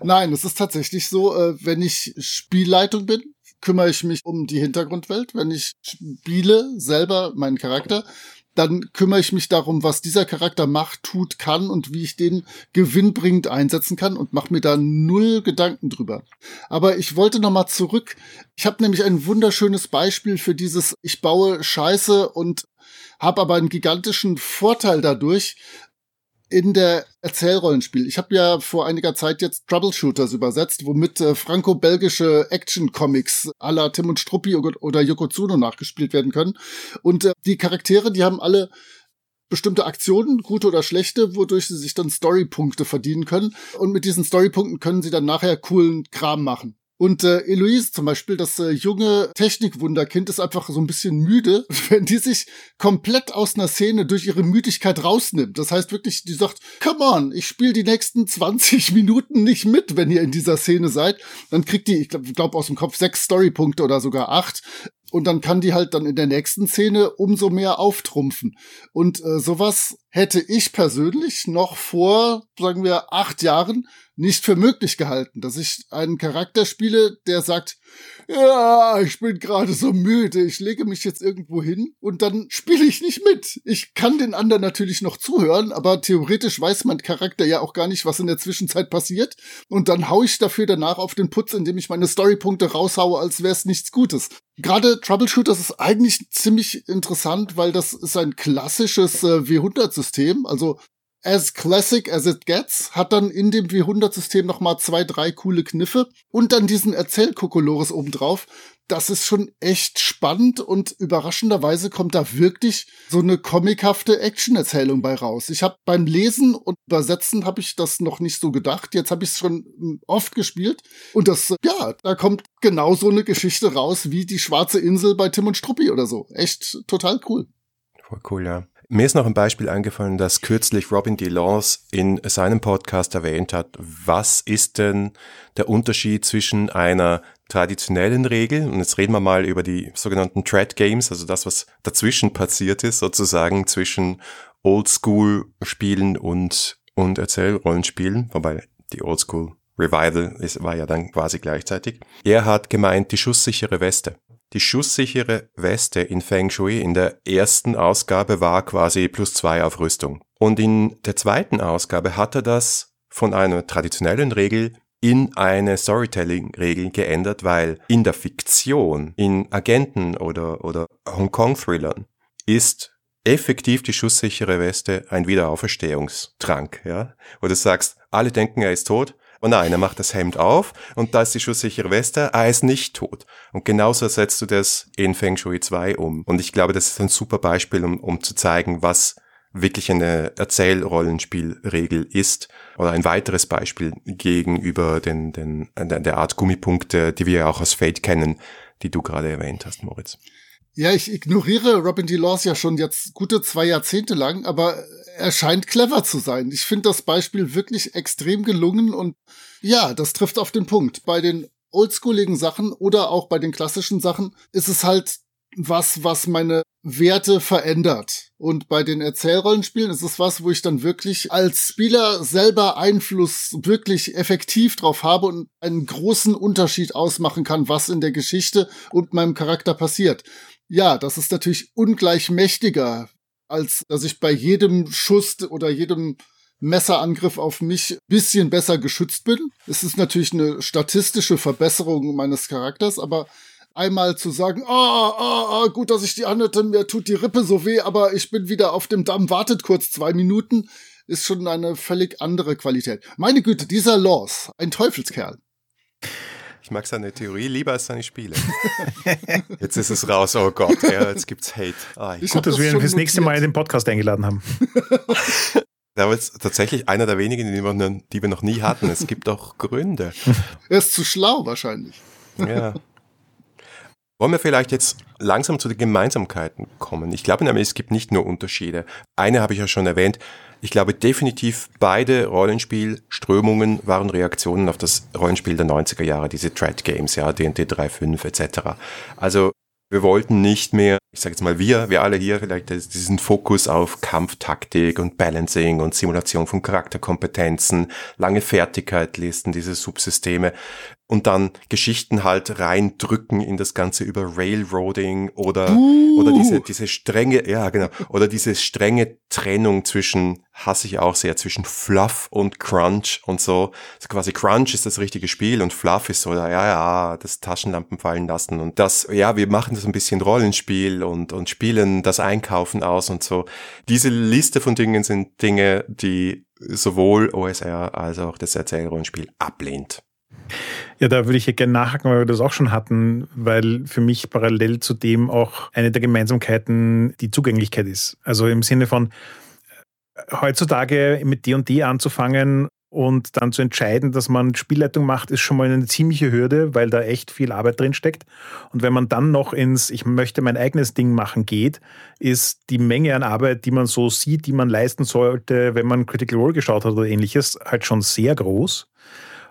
Nein, es ist tatsächlich so, äh, wenn ich Spielleitung bin, kümmere ich mich um die Hintergrundwelt. Wenn ich spiele selber meinen Charakter, dann kümmere ich mich darum, was dieser Charakter macht, tut, kann und wie ich den gewinnbringend einsetzen kann und mache mir da null Gedanken drüber. Aber ich wollte noch mal zurück. Ich habe nämlich ein wunderschönes Beispiel für dieses ich baue Scheiße und habe aber einen gigantischen Vorteil dadurch, in der Erzählrollenspiel. Ich habe ja vor einiger Zeit jetzt Troubleshooters übersetzt, womit äh, franco-belgische Action-Comics à la Tim und Struppi oder Yokozuna nachgespielt werden können. Und äh, die Charaktere, die haben alle bestimmte Aktionen, gute oder schlechte, wodurch sie sich dann Storypunkte verdienen können. Und mit diesen Storypunkten können sie dann nachher coolen Kram machen. Und äh, Eloise zum Beispiel, das äh, junge Technikwunderkind, ist einfach so ein bisschen müde, [LAUGHS] wenn die sich komplett aus einer Szene durch ihre Müdigkeit rausnimmt. Das heißt wirklich, die sagt, come on, ich spiele die nächsten 20 Minuten nicht mit, wenn ihr in dieser Szene seid. Dann kriegt die, ich glaube glaub aus dem Kopf, sechs Storypunkte oder sogar acht. Und dann kann die halt dann in der nächsten Szene umso mehr auftrumpfen. Und äh, sowas hätte ich persönlich noch vor, sagen wir, acht Jahren nicht für möglich gehalten, dass ich einen Charakter spiele, der sagt, ja, ich bin gerade so müde, ich lege mich jetzt irgendwo hin und dann spiele ich nicht mit. Ich kann den anderen natürlich noch zuhören, aber theoretisch weiß mein Charakter ja auch gar nicht, was in der Zwischenzeit passiert und dann hau ich dafür danach auf den Putz, indem ich meine Storypunkte raushaue, als wäre es nichts Gutes. Gerade Troubleshooters ist eigentlich ziemlich interessant, weil das ist ein klassisches äh, W100-System, also as classic as it gets, hat dann in dem W100-System nochmal zwei, drei coole Kniffe und dann diesen Erzählkokolores obendrauf. Das ist schon echt spannend und überraschenderweise kommt da wirklich so eine comichafte Action-Erzählung bei raus. Ich habe beim Lesen und Übersetzen habe ich das noch nicht so gedacht. Jetzt habe ich es schon hm, oft gespielt und das, ja, da kommt genau so eine Geschichte raus wie die Schwarze Insel bei Tim und Struppi oder so. Echt total cool. Voll cool, ja. Mir ist noch ein Beispiel eingefallen, das kürzlich Robin DeLance in seinem Podcast erwähnt hat. Was ist denn der Unterschied zwischen einer traditionellen Regel, und jetzt reden wir mal über die sogenannten Thread Games, also das, was dazwischen passiert ist, sozusagen zwischen Oldschool-Spielen und, und Erzählrollenspielen, wobei die Oldschool Revival war ja dann quasi gleichzeitig. Er hat gemeint, die schusssichere Weste. Die schusssichere Weste in Feng Shui in der ersten Ausgabe war quasi plus zwei auf Rüstung. Und in der zweiten Ausgabe hat er das von einer traditionellen Regel in eine Storytelling-Regel geändert, weil in der Fiktion, in Agenten oder, oder Hongkong-Thrillern ist effektiv die schusssichere Weste ein Wiederauferstehungstrank, ja? Wo du sagst, alle denken, er ist tot, Oh nein, er macht das Hemd auf und da ist die schusssichere Weste, er ist nicht tot. Und genauso setzt du das in Feng Shui 2 um. Und ich glaube, das ist ein super Beispiel, um, um zu zeigen, was wirklich eine Erzählrollenspielregel ist. Oder ein weiteres Beispiel gegenüber den, den, der Art Gummipunkte, die wir ja auch aus Fate kennen, die du gerade erwähnt hast, Moritz. Ja, ich ignoriere Robin DeLaws ja schon jetzt gute zwei Jahrzehnte lang, aber er scheint clever zu sein. Ich finde das Beispiel wirklich extrem gelungen und ja, das trifft auf den Punkt. Bei den oldschooligen Sachen oder auch bei den klassischen Sachen ist es halt was, was meine Werte verändert. Und bei den Erzählrollenspielen ist es was, wo ich dann wirklich als Spieler selber Einfluss wirklich effektiv drauf habe und einen großen Unterschied ausmachen kann, was in der Geschichte und meinem Charakter passiert. Ja, das ist natürlich ungleich mächtiger, als dass ich bei jedem Schuss oder jedem Messerangriff auf mich bisschen besser geschützt bin. Es ist natürlich eine statistische Verbesserung meines Charakters, aber einmal zu sagen, ah, ah, ah, gut, dass ich die anhörte, mir tut die Rippe so weh, aber ich bin wieder auf dem Damm, wartet kurz zwei Minuten, ist schon eine völlig andere Qualität. Meine Güte, dieser Laws, ein Teufelskerl. Ich mag seine Theorie lieber als seine Spiele. [LAUGHS] jetzt ist es raus, oh Gott, ja, jetzt gibt's Hate. Ah, ich Gut, dass wir ihn fürs nächste Mal in den Podcast eingeladen haben. Der war jetzt tatsächlich einer der wenigen, die wir, die wir noch nie hatten. Es gibt auch Gründe. [LAUGHS] Er ist zu schlau wahrscheinlich. Ja. Wollen wir vielleicht jetzt langsam zu den Gemeinsamkeiten kommen? Ich glaube nämlich, es gibt nicht nur Unterschiede. Eine habe ich ja schon erwähnt. Ich glaube definitiv, beide Rollenspielströmungen waren Reaktionen auf das Rollenspiel der 90er Jahre, diese Thread Games, ja, D&D 3.5 etc. Also wir wollten nicht mehr, ich sage jetzt mal wir, wir alle hier vielleicht diesen Fokus auf Kampftaktik und Balancing und Simulation von Charakterkompetenzen, lange Fertigkeitlisten, diese Subsysteme und dann Geschichten halt reindrücken in das Ganze über Railroading oder, uh. oder diese, diese strenge, ja, genau, oder diese strenge Trennung zwischen, hasse ich auch sehr, zwischen Fluff und Crunch und so. Also quasi Crunch ist das richtige Spiel und Fluff ist so, ja, ja, das Taschenlampen fallen lassen und das, ja, wir machen das ein bisschen Rollenspiel und, und spielen das Einkaufen aus und so. Diese Liste von Dingen sind Dinge, die sowohl OSR als auch das Erzählrollenspiel ablehnt. Ja, da würde ich ja gerne nachhaken, weil wir das auch schon hatten, weil für mich parallel zu dem auch eine der Gemeinsamkeiten die Zugänglichkeit ist. Also im Sinne von heutzutage mit D&D anzufangen und dann zu entscheiden, dass man Spielleitung macht, ist schon mal eine ziemliche Hürde, weil da echt viel Arbeit drin steckt. Und wenn man dann noch ins Ich möchte mein eigenes Ding machen geht, ist die Menge an Arbeit, die man so sieht, die man leisten sollte, wenn man Critical Role geschaut hat oder ähnliches, halt schon sehr groß.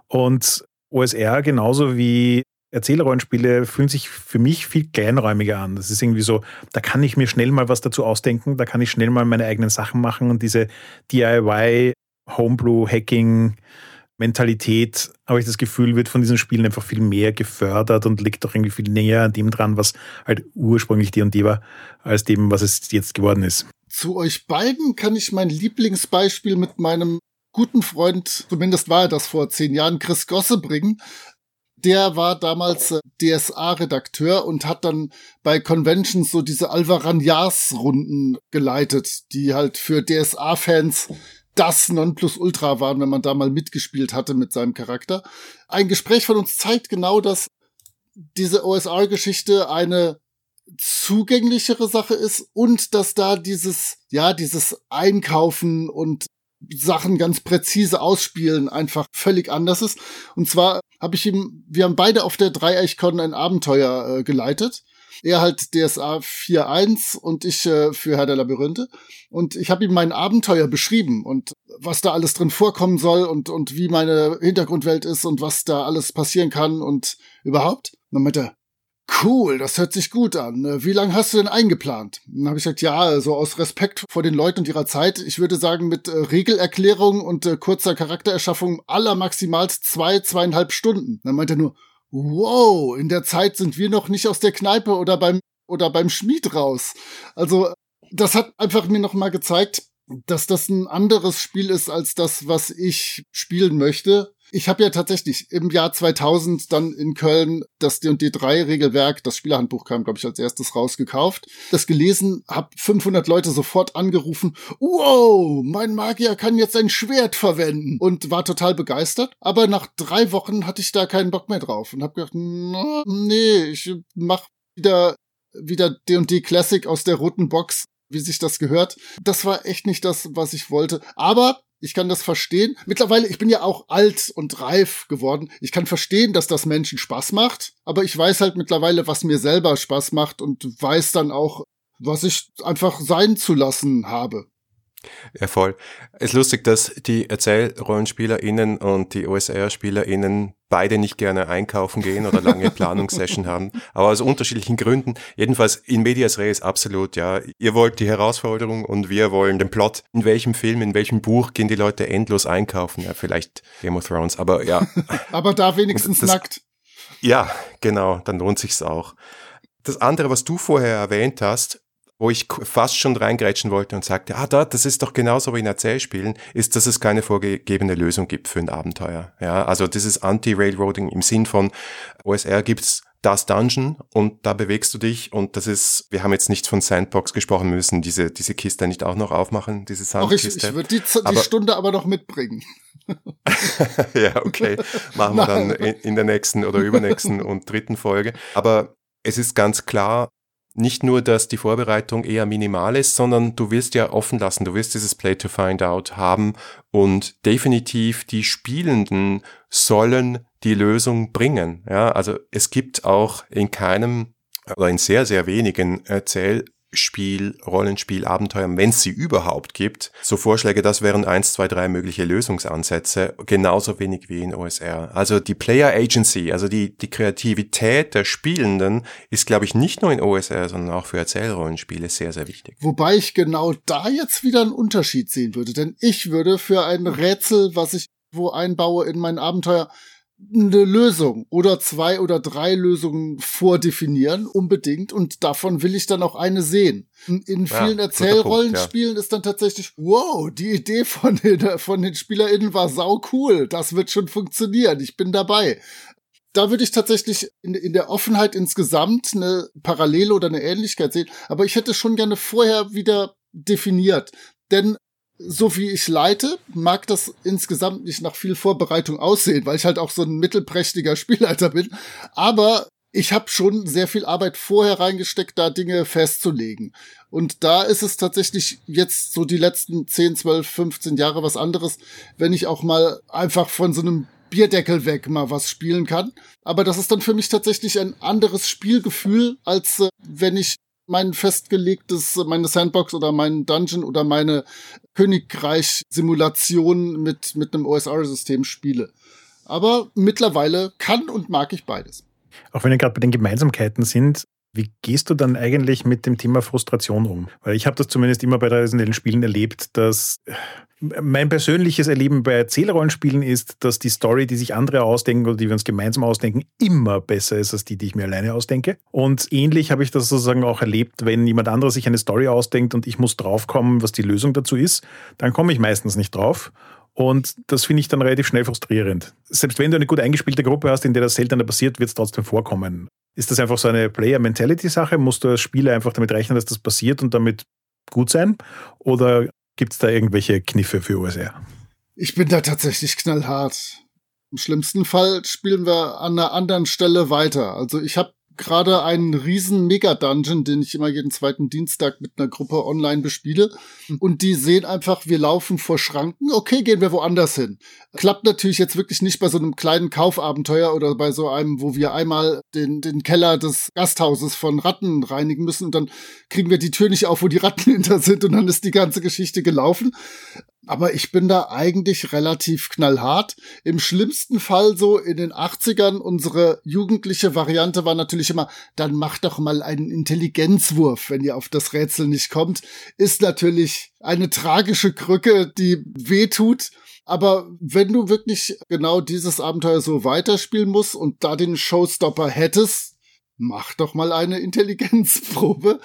Und OSR genauso wie Erzählrollenspiele fühlen sich für mich viel kleinräumiger an. Das ist irgendwie so, da kann ich mir schnell mal was dazu ausdenken, da kann ich schnell mal meine eigenen Sachen machen und diese DIY, Homebrew, Hacking, Mentalität, habe ich das Gefühl, wird von diesen Spielen einfach viel mehr gefördert und liegt auch irgendwie viel näher an dem dran, was halt ursprünglich D&D war, als dem, was es jetzt geworden ist. Zu euch beiden kann ich mein Lieblingsbeispiel mit meinem guten Freund, zumindest war er das vor zehn Jahren, Chris Gosse bringen. Der war damals äh, DSA-Redakteur und hat dann bei Conventions so diese Alvaran-Jahrs-Runden geleitet, die halt für DSA-Fans das Nonplusultra waren, wenn man da mal mitgespielt hatte mit seinem Charakter. Ein Gespräch von uns zeigt genau, dass diese OSR-Geschichte eine zugänglichere Sache ist und dass da dieses, ja, dieses Einkaufen und Sachen ganz präzise ausspielen einfach völlig anders ist. Und zwar habe ich ihm, wir haben beide auf der Dreieichkon ein Abenteuer äh, geleitet. Er halt DSA 4.1 und ich äh, für Herr der Labyrinthe. Und ich habe ihm mein Abenteuer beschrieben und was da alles drin vorkommen soll und, und wie meine Hintergrundwelt ist und was da alles passieren kann und überhaupt. Und dann meinte er, Cool, das hört sich gut an. Äh, wie lange hast du denn eingeplant? Dann habe ich gesagt, ja, so aus Respekt vor den Leuten und ihrer Zeit. Ich würde sagen, mit äh, Regelerklärung und äh, kurzer Charaktererschaffung aller maximalt zwei, zweieinhalb Stunden. Dann meinte er nur, wow, in der Zeit sind wir noch nicht aus der Kneipe oder beim oder beim Schmied raus. Also das hat einfach mir noch mal gezeigt, dass das ein anderes Spiel ist als das, was ich spielen möchte. Ich habe ja tatsächlich im Jahr 2000 dann in Köln das D&D 3 Regelwerk, das Spielerhandbuch kam, glaube ich, als erstes rausgekauft. Das gelesen, habe 500 Leute sofort angerufen. Wow, mein Magier kann jetzt ein Schwert verwenden und war total begeistert. Aber nach drei Wochen hatte ich da keinen Bock mehr drauf und habe gedacht, nee, ich mach wieder wieder D&D Classic aus der roten Box wie sich das gehört. Das war echt nicht das, was ich wollte. Aber ich kann das verstehen. Mittlerweile, ich bin ja auch alt und reif geworden. Ich kann verstehen, dass das Menschen Spaß macht. Aber ich weiß halt mittlerweile, was mir selber Spaß macht und weiß dann auch, was ich einfach sein zu lassen habe. Ja, voll. Es ist lustig, dass die ErzählrollenspielerInnen und die OSR-SpielerInnen beide nicht gerne einkaufen gehen oder lange [LAUGHS] Planungssession haben, aber aus unterschiedlichen Gründen. Jedenfalls in Medias Res absolut, ja. Ihr wollt die Herausforderung und wir wollen den Plot. In welchem Film, in welchem Buch gehen die Leute endlos einkaufen? Ja, vielleicht Game of Thrones, aber ja. [LAUGHS] aber da wenigstens das, nackt. Ja, genau, dann lohnt sich's auch. Das andere, was du vorher erwähnt hast, wo ich fast schon reingrätschen wollte und sagte, ah, da, das ist doch genauso wie in Erzählspielen, ist, dass es keine vorgegebene Lösung gibt für ein Abenteuer. Ja, also dieses Anti-Railroading im Sinn von OSR gibt's das Dungeon und da bewegst du dich und das ist, wir haben jetzt nicht von Sandbox gesprochen, müssen diese, diese Kiste nicht auch noch aufmachen, diese Sandkiste. Ach, ich, ich würde die, die aber, Stunde aber noch mitbringen. [LAUGHS] ja, okay. Machen wir dann in, in der nächsten oder übernächsten und dritten Folge. Aber es ist ganz klar, nicht nur, dass die Vorbereitung eher minimal ist, sondern du willst ja offen lassen, du willst dieses Play to Find Out haben und definitiv die Spielenden sollen die Lösung bringen. Ja, also es gibt auch in keinem oder in sehr, sehr wenigen Erzähl Spiel, Rollenspiel, Abenteuer, wenn es sie überhaupt gibt. So Vorschläge, das wären eins, zwei, drei mögliche Lösungsansätze, genauso wenig wie in OSR. Also die Player Agency, also die, die Kreativität der Spielenden ist, glaube ich, nicht nur in OSR, sondern auch für Erzählrollenspiele sehr, sehr wichtig. Wobei ich genau da jetzt wieder einen Unterschied sehen würde, denn ich würde für ein Rätsel, was ich wo einbaue in mein Abenteuer, eine Lösung oder zwei oder drei Lösungen vordefinieren, unbedingt. Und davon will ich dann auch eine sehen. In vielen ja, Erzählrollenspielen ja. ist dann tatsächlich, wow, die Idee von den, von den SpielerInnen war sau cool. Das wird schon funktionieren. Ich bin dabei. Da würde ich tatsächlich in, in der Offenheit insgesamt eine Parallele oder eine Ähnlichkeit sehen. Aber ich hätte schon gerne vorher wieder definiert. Denn so wie ich leite, mag das insgesamt nicht nach viel Vorbereitung aussehen, weil ich halt auch so ein mittelprächtiger [LAUGHS] Spielleiter bin. Aber ich habe schon sehr viel Arbeit vorher reingesteckt, da Dinge festzulegen. Und da ist es tatsächlich jetzt so die letzten 10, 12, 15 Jahre was anderes, wenn ich auch mal einfach von so einem Bierdeckel weg mal was spielen kann. Aber das ist dann für mich tatsächlich ein anderes Spielgefühl, als äh, wenn ich mein festgelegtes, meine Sandbox oder mein Dungeon oder meine Königreich-Simulation mit, mit einem OSR-System spiele. Aber mittlerweile kann und mag ich beides. Auch wenn wir gerade bei den Gemeinsamkeiten sind, wie gehst du dann eigentlich mit dem Thema Frustration um? Weil ich habe das zumindest immer bei traditionellen Spielen erlebt, dass mein persönliches Erleben bei Erzählrollenspielen ist, dass die Story, die sich andere ausdenken oder die wir uns gemeinsam ausdenken, immer besser ist als die, die ich mir alleine ausdenke. Und ähnlich habe ich das sozusagen auch erlebt, wenn jemand anderes sich eine Story ausdenkt und ich muss draufkommen, was die Lösung dazu ist, dann komme ich meistens nicht drauf. Und das finde ich dann relativ schnell frustrierend. Selbst wenn du eine gut eingespielte Gruppe hast, in der das seltener passiert, wird es trotzdem vorkommen. Ist das einfach so eine Player-Mentality-Sache? Musst du als Spieler einfach damit rechnen, dass das passiert und damit gut sein? Oder Gibt es da irgendwelche Kniffe für OSR? Ich bin da tatsächlich knallhart. Im schlimmsten Fall spielen wir an einer anderen Stelle weiter. Also ich habe gerade einen riesen Mega-Dungeon, den ich immer jeden zweiten Dienstag mit einer Gruppe online bespiele. Und die sehen einfach, wir laufen vor Schranken. Okay, gehen wir woanders hin. Klappt natürlich jetzt wirklich nicht bei so einem kleinen Kaufabenteuer oder bei so einem, wo wir einmal den, den Keller des Gasthauses von Ratten reinigen müssen und dann kriegen wir die Tür nicht auf, wo die Ratten [LAUGHS] hinter sind und dann ist die ganze Geschichte gelaufen. Aber ich bin da eigentlich relativ knallhart. Im schlimmsten Fall so in den 80ern, unsere jugendliche Variante war natürlich immer, dann mach doch mal einen Intelligenzwurf, wenn ihr auf das Rätsel nicht kommt. Ist natürlich eine tragische Krücke, die weh tut. Aber wenn du wirklich genau dieses Abenteuer so weiterspielen musst und da den Showstopper hättest, mach doch mal eine Intelligenzprobe.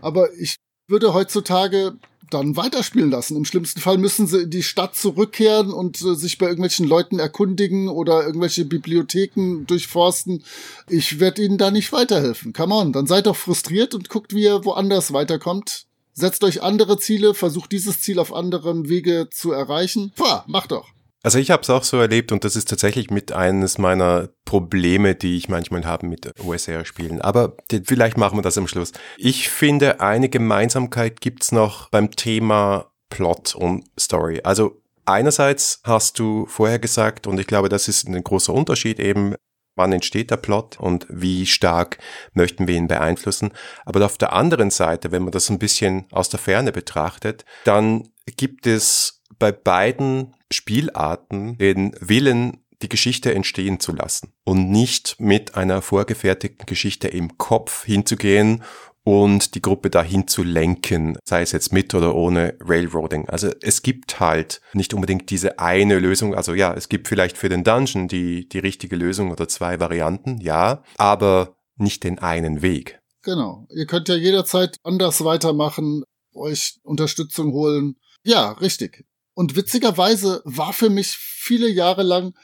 Aber ich würde heutzutage dann weiterspielen lassen. Im schlimmsten Fall müssen sie in die Stadt zurückkehren und äh, sich bei irgendwelchen Leuten erkundigen oder irgendwelche Bibliotheken durchforsten. Ich werde ihnen da nicht weiterhelfen. Come on, dann seid doch frustriert und guckt, wie ihr woanders weiterkommt. Setzt euch andere Ziele, versucht dieses Ziel auf anderem Wege zu erreichen. Pah, macht doch. Also ich habe es auch so erlebt und das ist tatsächlich mit eines meiner Probleme, die ich manchmal habe mit OSR-Spielen. Aber vielleicht machen wir das am Schluss. Ich finde, eine Gemeinsamkeit gibt's noch beim Thema Plot und Story. Also einerseits hast du vorher gesagt, und ich glaube, das ist ein großer Unterschied eben, wann entsteht der Plot und wie stark möchten wir ihn beeinflussen. Aber auf der anderen Seite, wenn man das ein bisschen aus der Ferne betrachtet, dann gibt es bei beiden Spielarten den Willen, die Geschichte entstehen zu lassen und nicht mit einer vorgefertigten Geschichte im Kopf hinzugehen und die Gruppe dahin zu lenken, sei es jetzt mit oder ohne Railroading. Also es gibt halt nicht unbedingt diese eine Lösung. Also ja, es gibt vielleicht für den Dungeon die, die richtige Lösung oder zwei Varianten, ja, aber nicht den einen Weg. Genau. Ihr könnt ja jederzeit anders weitermachen, euch Unterstützung holen. Ja, richtig. Und witzigerweise war für mich viele Jahre lang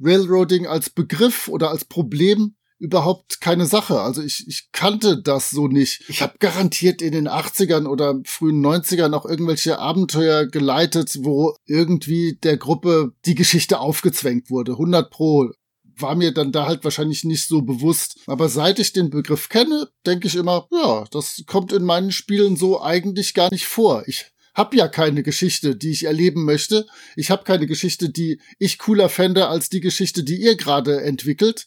Railroading als Begriff oder als Problem überhaupt keine Sache. Also ich, ich kannte das so nicht. Ich habe garantiert in den 80ern oder frühen 90ern auch irgendwelche Abenteuer geleitet, wo irgendwie der Gruppe die Geschichte aufgezwängt wurde. 100 pro war mir dann da halt wahrscheinlich nicht so bewusst. Aber seit ich den Begriff kenne, denke ich immer, ja, das kommt in meinen Spielen so eigentlich gar nicht vor. Ich hab ja keine Geschichte, die ich erleben möchte. Ich habe keine Geschichte, die ich cooler fände als die Geschichte, die ihr gerade entwickelt.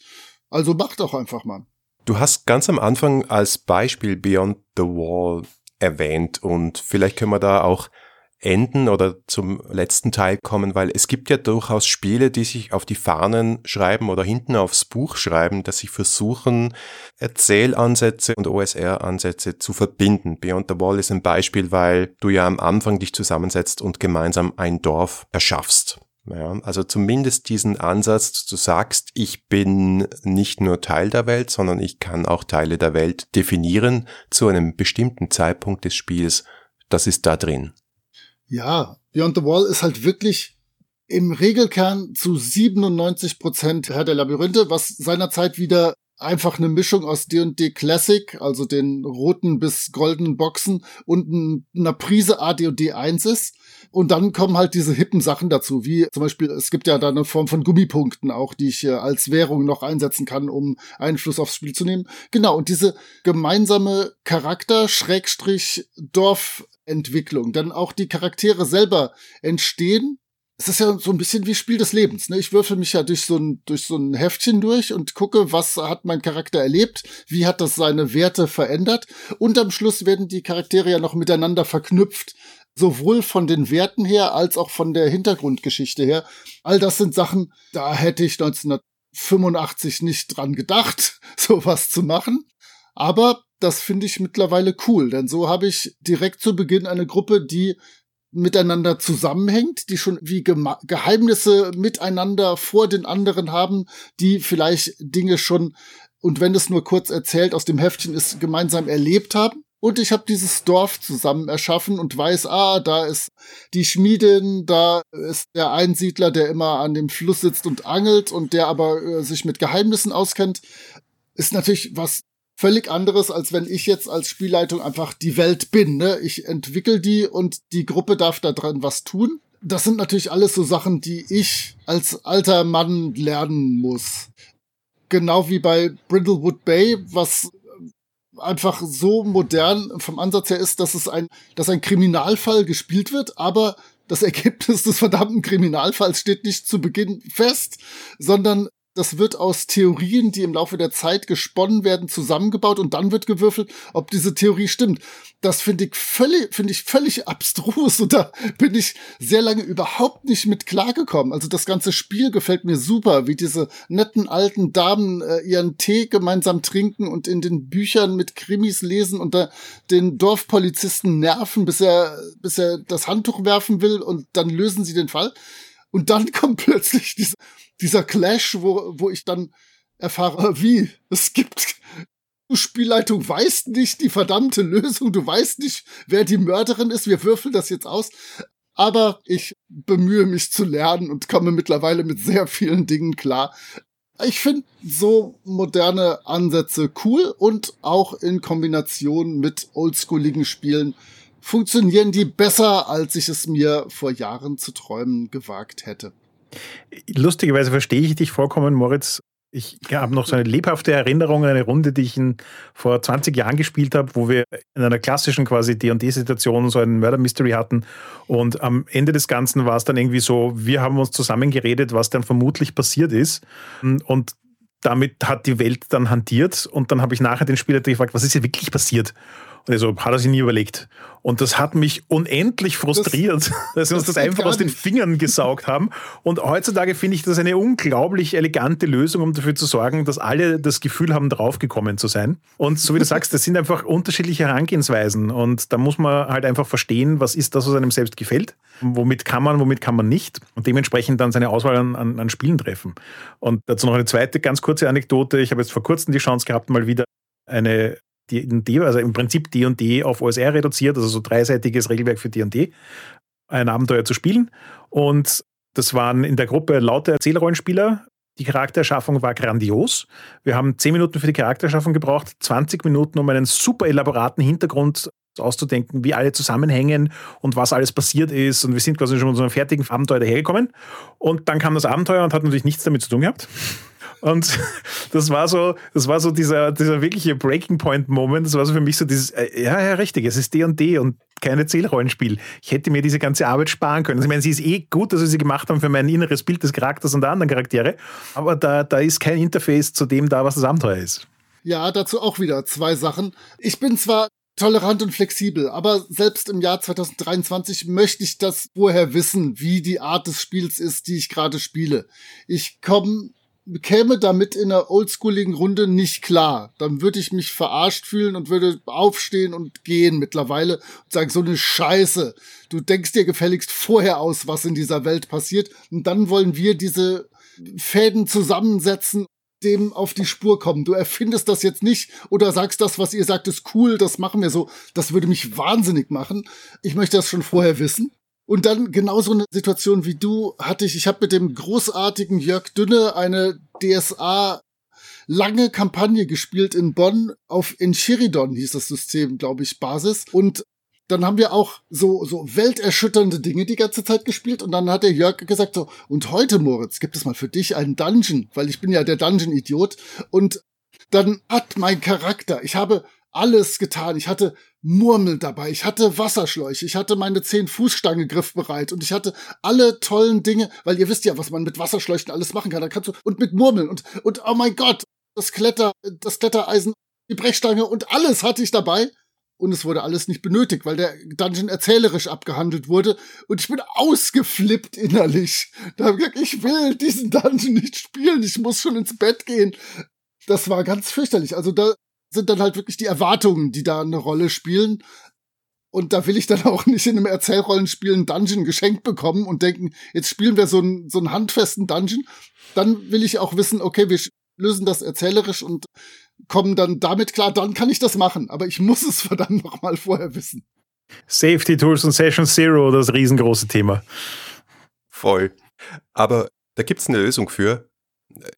Also macht doch einfach mal. Du hast ganz am Anfang als Beispiel Beyond the Wall erwähnt und vielleicht können wir da auch enden oder zum letzten Teil kommen, weil es gibt ja durchaus Spiele, die sich auf die Fahnen schreiben oder hinten aufs Buch schreiben, dass sie versuchen, Erzählansätze und OSR-Ansätze zu verbinden. Beyond the Wall ist ein Beispiel, weil du ja am Anfang dich zusammensetzt und gemeinsam ein Dorf erschaffst. Ja, also zumindest diesen Ansatz, du sagst, ich bin nicht nur Teil der Welt, sondern ich kann auch Teile der Welt definieren zu einem bestimmten Zeitpunkt des Spiels. Das ist da drin. Ja, Beyond the Wall ist halt wirklich im Regelkern zu 97 Prozent Herr der Labyrinthe, was seinerzeit wieder einfach eine Mischung aus D&D Classic, also den roten bis goldenen Boxen und einer Prise AD&D 1 ist. Und dann kommen halt diese hippen Sachen dazu, wie zum Beispiel, es gibt ja da eine Form von Gummipunkten auch, die ich als Währung noch einsetzen kann, um Einfluss aufs Spiel zu nehmen. Genau, und diese gemeinsame Charakter, Schrägstrich, Dorfentwicklung, dann auch die Charaktere selber entstehen es ist ja so ein bisschen wie Spiel des Lebens. Ne? Ich würfel mich ja durch so, ein, durch so ein Heftchen durch und gucke, was hat mein Charakter erlebt, wie hat das seine Werte verändert. Und am Schluss werden die Charaktere ja noch miteinander verknüpft, sowohl von den Werten her als auch von der Hintergrundgeschichte her. All das sind Sachen, da hätte ich 1985 nicht dran gedacht, [LAUGHS] sowas zu machen. Aber das finde ich mittlerweile cool, denn so habe ich direkt zu Beginn eine Gruppe, die miteinander zusammenhängt, die schon wie Gema Geheimnisse miteinander vor den anderen haben, die vielleicht Dinge schon, und wenn es nur kurz erzählt aus dem Heftchen ist, gemeinsam erlebt haben. Und ich habe dieses Dorf zusammen erschaffen und weiß, ah, da ist die Schmiedin, da ist der Einsiedler, der immer an dem Fluss sitzt und angelt und der aber äh, sich mit Geheimnissen auskennt. Ist natürlich was völlig anderes, als wenn ich jetzt als Spielleitung einfach die Welt bin. Ne? Ich entwickle die und die Gruppe darf da dran was tun. Das sind natürlich alles so Sachen, die ich als alter Mann lernen muss. Genau wie bei Brindlewood Bay, was einfach so modern vom Ansatz her ist, dass es ein, dass ein Kriminalfall gespielt wird, aber das [LAUGHS] Ergebnis des verdammten Kriminalfalls steht nicht zu Beginn fest, sondern das wird aus Theorien, die im Laufe der Zeit gesponnen werden, zusammengebaut und dann wird gewürfelt, ob diese Theorie stimmt. Das finde ich völlig, finde ich völlig abstrus und da bin ich sehr lange überhaupt nicht mit klargekommen. Also das ganze Spiel gefällt mir super, wie diese netten alten Damen äh, ihren Tee gemeinsam trinken und in den Büchern mit Krimis lesen und da den Dorfpolizisten nerven, bis er, bis er das Handtuch werfen will und dann lösen sie den Fall. Und dann [LAUGHS] kommt plötzlich diese dieser Clash, wo, wo ich dann erfahre, [LAUGHS] wie, es gibt, du Spielleitung weißt nicht die verdammte Lösung, du weißt nicht, wer die Mörderin ist, wir würfeln das jetzt aus. Aber ich bemühe mich zu lernen und komme mittlerweile mit sehr vielen Dingen klar. Ich finde so moderne Ansätze cool und auch in Kombination mit oldschooligen Spielen funktionieren die besser, als ich es mir vor Jahren zu träumen gewagt hätte. Lustigerweise verstehe ich dich vollkommen, Moritz. Ich habe noch so eine lebhafte Erinnerung an eine Runde, die ich in, vor 20 Jahren gespielt habe, wo wir in einer klassischen quasi D&D-Situation so einen Murder-Mystery hatten und am Ende des Ganzen war es dann irgendwie so, wir haben uns zusammengeredet, was dann vermutlich passiert ist und damit hat die Welt dann hantiert und dann habe ich nachher den Spieler gefragt, was ist hier wirklich passiert? Also hat er sich nie überlegt. Und das hat mich unendlich frustriert, das, [LAUGHS] dass wir uns das, das einfach aus den Fingern gesaugt haben. Und heutzutage finde ich das eine unglaublich elegante Lösung, um dafür zu sorgen, dass alle das Gefühl haben, draufgekommen zu sein. Und so wie du sagst, das sind einfach unterschiedliche Herangehensweisen. Und da muss man halt einfach verstehen, was ist das, was einem selbst gefällt. Womit kann man, womit kann man nicht. Und dementsprechend dann seine Auswahl an, an, an Spielen treffen. Und dazu noch eine zweite ganz kurze Anekdote. Ich habe jetzt vor kurzem die Chance gehabt, mal wieder eine D&D, also im Prinzip D&D auf OSR reduziert, also so dreiseitiges Regelwerk für D&D, ein Abenteuer zu spielen. Und das waren in der Gruppe lauter Erzählrollenspieler. Die Charaktererschaffung war grandios. Wir haben zehn Minuten für die Charaktererschaffung gebraucht, 20 Minuten, um einen super elaboraten Hintergrund auszudenken, wie alle zusammenhängen und was alles passiert ist. Und wir sind quasi schon mit unserem fertigen Abenteuer dahergekommen. Und dann kam das Abenteuer und hat natürlich nichts damit zu tun gehabt. Und [LAUGHS] das war so, das war so dieser, dieser wirkliche Breaking Point Moment. Das war so für mich so dieses, äh, ja, ja, richtig, es ist D&D &D und keine Zählrollenspiel. Ich hätte mir diese ganze Arbeit sparen können. Also ich meine, sie ist eh gut, dass sie sie gemacht haben für mein inneres Bild des Charakters und der anderen Charaktere, aber da, da ist kein Interface zu dem da, was das Abenteuer ist. Ja, dazu auch wieder zwei Sachen. Ich bin zwar tolerant und flexibel, aber selbst im Jahr 2023 möchte ich das vorher wissen, wie die Art des Spiels ist, die ich gerade spiele. Ich komme käme damit in einer oldschooligen Runde nicht klar. Dann würde ich mich verarscht fühlen und würde aufstehen und gehen mittlerweile und sagen, so eine Scheiße. Du denkst dir gefälligst vorher aus, was in dieser Welt passiert. Und dann wollen wir diese Fäden zusammensetzen dem auf die Spur kommen. Du erfindest das jetzt nicht oder sagst das, was ihr sagt, ist cool, das machen wir so. Das würde mich wahnsinnig machen. Ich möchte das schon vorher wissen. Und dann genauso eine Situation wie du hatte ich. Ich habe mit dem großartigen Jörg Dünne eine DSA lange Kampagne gespielt in Bonn auf Enchiridon hieß das System, glaube ich, Basis. Und dann haben wir auch so, so welterschütternde Dinge die ganze Zeit gespielt. Und dann hat der Jörg gesagt so, und heute, Moritz, gibt es mal für dich einen Dungeon, weil ich bin ja der Dungeon-Idiot. Und dann hat mein Charakter, ich habe alles getan. Ich hatte Murmel dabei, ich hatte Wasserschläuche, ich hatte meine 10-Fuß-Stange griffbereit und ich hatte alle tollen Dinge, weil ihr wisst ja, was man mit Wasserschläuchen alles machen kann. Da kannst du, und mit Murmeln und, und oh mein Gott, das Kletter, das Klettereisen, die Brechstange und alles hatte ich dabei. Und es wurde alles nicht benötigt, weil der Dungeon erzählerisch abgehandelt wurde. Und ich bin ausgeflippt innerlich. Da habe ich gesagt, ich will diesen Dungeon nicht spielen. Ich muss schon ins Bett gehen. Das war ganz fürchterlich. Also da sind dann halt wirklich die Erwartungen, die da eine Rolle spielen. Und da will ich dann auch nicht in einem Erzählrollenspiel einen Dungeon geschenkt bekommen und denken, jetzt spielen wir so einen, so einen handfesten Dungeon. Dann will ich auch wissen, okay, wir lösen das erzählerisch und kommen dann damit klar, dann kann ich das machen. Aber ich muss es [LAUGHS] verdammt noch mal vorher wissen. Safety Tools und Session Zero, das riesengroße Thema. Voll. Aber da gibt es eine Lösung für.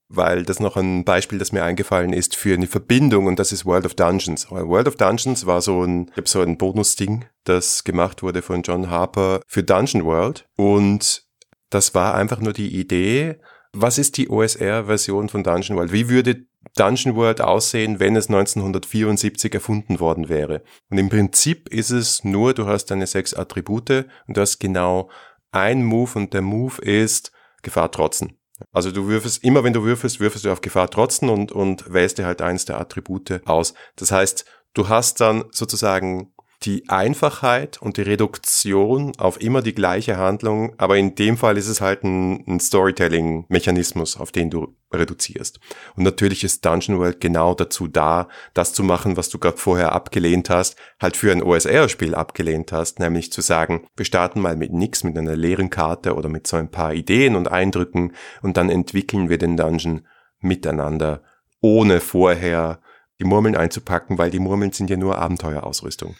Weil das noch ein Beispiel, das mir eingefallen ist für eine Verbindung und das ist World of Dungeons. World of Dungeons war so ein, ich so ein Bonus-Ding, das gemacht wurde von John Harper für Dungeon World und das war einfach nur die Idee, was ist die OSR-Version von Dungeon World? Wie würde Dungeon World aussehen, wenn es 1974 erfunden worden wäre? Und im Prinzip ist es nur, du hast deine sechs Attribute und du hast genau ein Move und der Move ist Gefahr trotzen. Also du würfelst, immer wenn du würfelst, würfelst du auf Gefahr trotzen und, und wählst dir halt eins der Attribute aus. Das heißt, du hast dann sozusagen die Einfachheit und die Reduktion auf immer die gleiche Handlung, aber in dem Fall ist es halt ein, ein Storytelling-Mechanismus, auf den du reduzierst. Und natürlich ist Dungeon World genau dazu da, das zu machen, was du gerade vorher abgelehnt hast, halt für ein OSR-Spiel abgelehnt hast, nämlich zu sagen, wir starten mal mit nix, mit einer leeren Karte oder mit so ein paar Ideen und Eindrücken und dann entwickeln wir den Dungeon miteinander, ohne vorher die Murmeln einzupacken, weil die Murmeln sind ja nur Abenteuerausrüstung.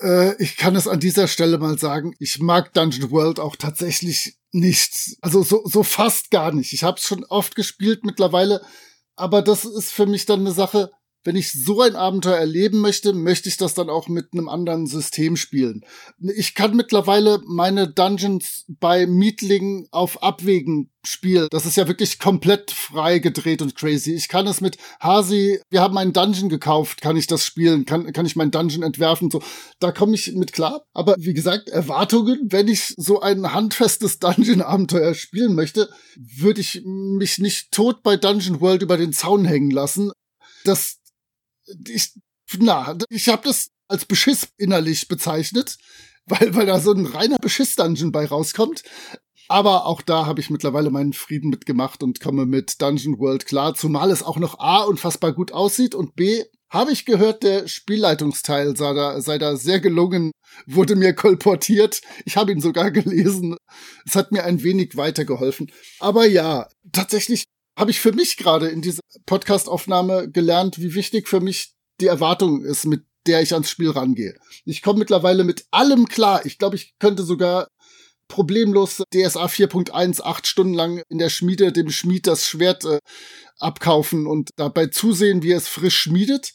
Äh, ich kann es an dieser Stelle mal sagen, ich mag Dungeon World auch tatsächlich nicht. Also so, so fast gar nicht. Ich habe es schon oft gespielt mittlerweile, aber das ist für mich dann eine Sache, wenn ich so ein Abenteuer erleben möchte, möchte ich das dann auch mit einem anderen System spielen. Ich kann mittlerweile meine Dungeons bei Mietling auf Abwägen spielen. Das ist ja wirklich komplett frei gedreht und crazy. Ich kann es mit Hasi, wir haben einen Dungeon gekauft, kann ich das spielen, kann, kann ich meinen Dungeon entwerfen, so. Da komme ich mit klar. Aber wie gesagt, Erwartungen, wenn ich so ein handfestes Dungeon-Abenteuer spielen möchte, würde ich mich nicht tot bei Dungeon World über den Zaun hängen lassen. Das ich, na, ich habe das als Beschiss innerlich bezeichnet, weil, weil da so ein reiner Beschiss-Dungeon bei rauskommt. Aber auch da habe ich mittlerweile meinen Frieden mitgemacht und komme mit Dungeon World klar, zumal es auch noch A unfassbar gut aussieht und B habe ich gehört, der Spielleitungsteil sei da, sei da sehr gelungen, wurde mir kolportiert. Ich habe ihn sogar gelesen. Es hat mir ein wenig weitergeholfen. Aber ja, tatsächlich habe ich für mich gerade in dieser Podcast-Aufnahme gelernt, wie wichtig für mich die Erwartung ist, mit der ich ans Spiel rangehe. Ich komme mittlerweile mit allem klar. Ich glaube, ich könnte sogar problemlos DSA 4.1 acht Stunden lang in der Schmiede dem Schmied das Schwert äh, abkaufen und dabei zusehen, wie er es frisch schmiedet.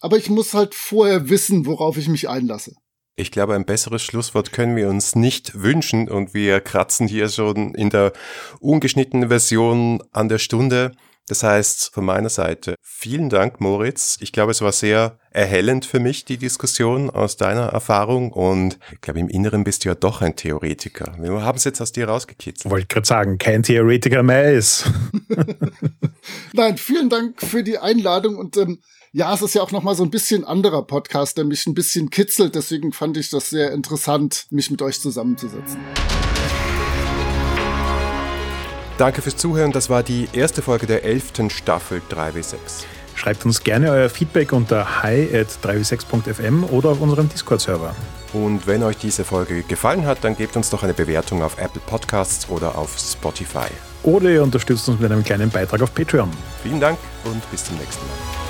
Aber ich muss halt vorher wissen, worauf ich mich einlasse. Ich glaube, ein besseres Schlusswort können wir uns nicht wünschen und wir kratzen hier schon in der ungeschnittenen Version an der Stunde. Das heißt, von meiner Seite vielen Dank, Moritz. Ich glaube, es war sehr erhellend für mich, die Diskussion aus deiner Erfahrung. Und ich glaube, im Inneren bist du ja doch ein Theoretiker. Wir haben es jetzt aus dir rausgekitzelt. Wollte gerade sagen, kein Theoretiker mehr ist. [LAUGHS] Nein, vielen Dank für die Einladung und ähm, ja, es ist ja auch noch mal so ein bisschen anderer Podcast, der mich ein bisschen kitzelt. Deswegen fand ich das sehr interessant, mich mit euch zusammenzusetzen. Danke fürs Zuhören. Das war die erste Folge der elften Staffel 3W6. Schreibt uns gerne euer Feedback unter hi at 3w6.fm oder auf unserem Discord-Server. Und wenn euch diese Folge gefallen hat, dann gebt uns doch eine Bewertung auf Apple Podcasts oder auf Spotify. Oder ihr unterstützt uns mit einem kleinen Beitrag auf Patreon. Vielen Dank und bis zum nächsten Mal.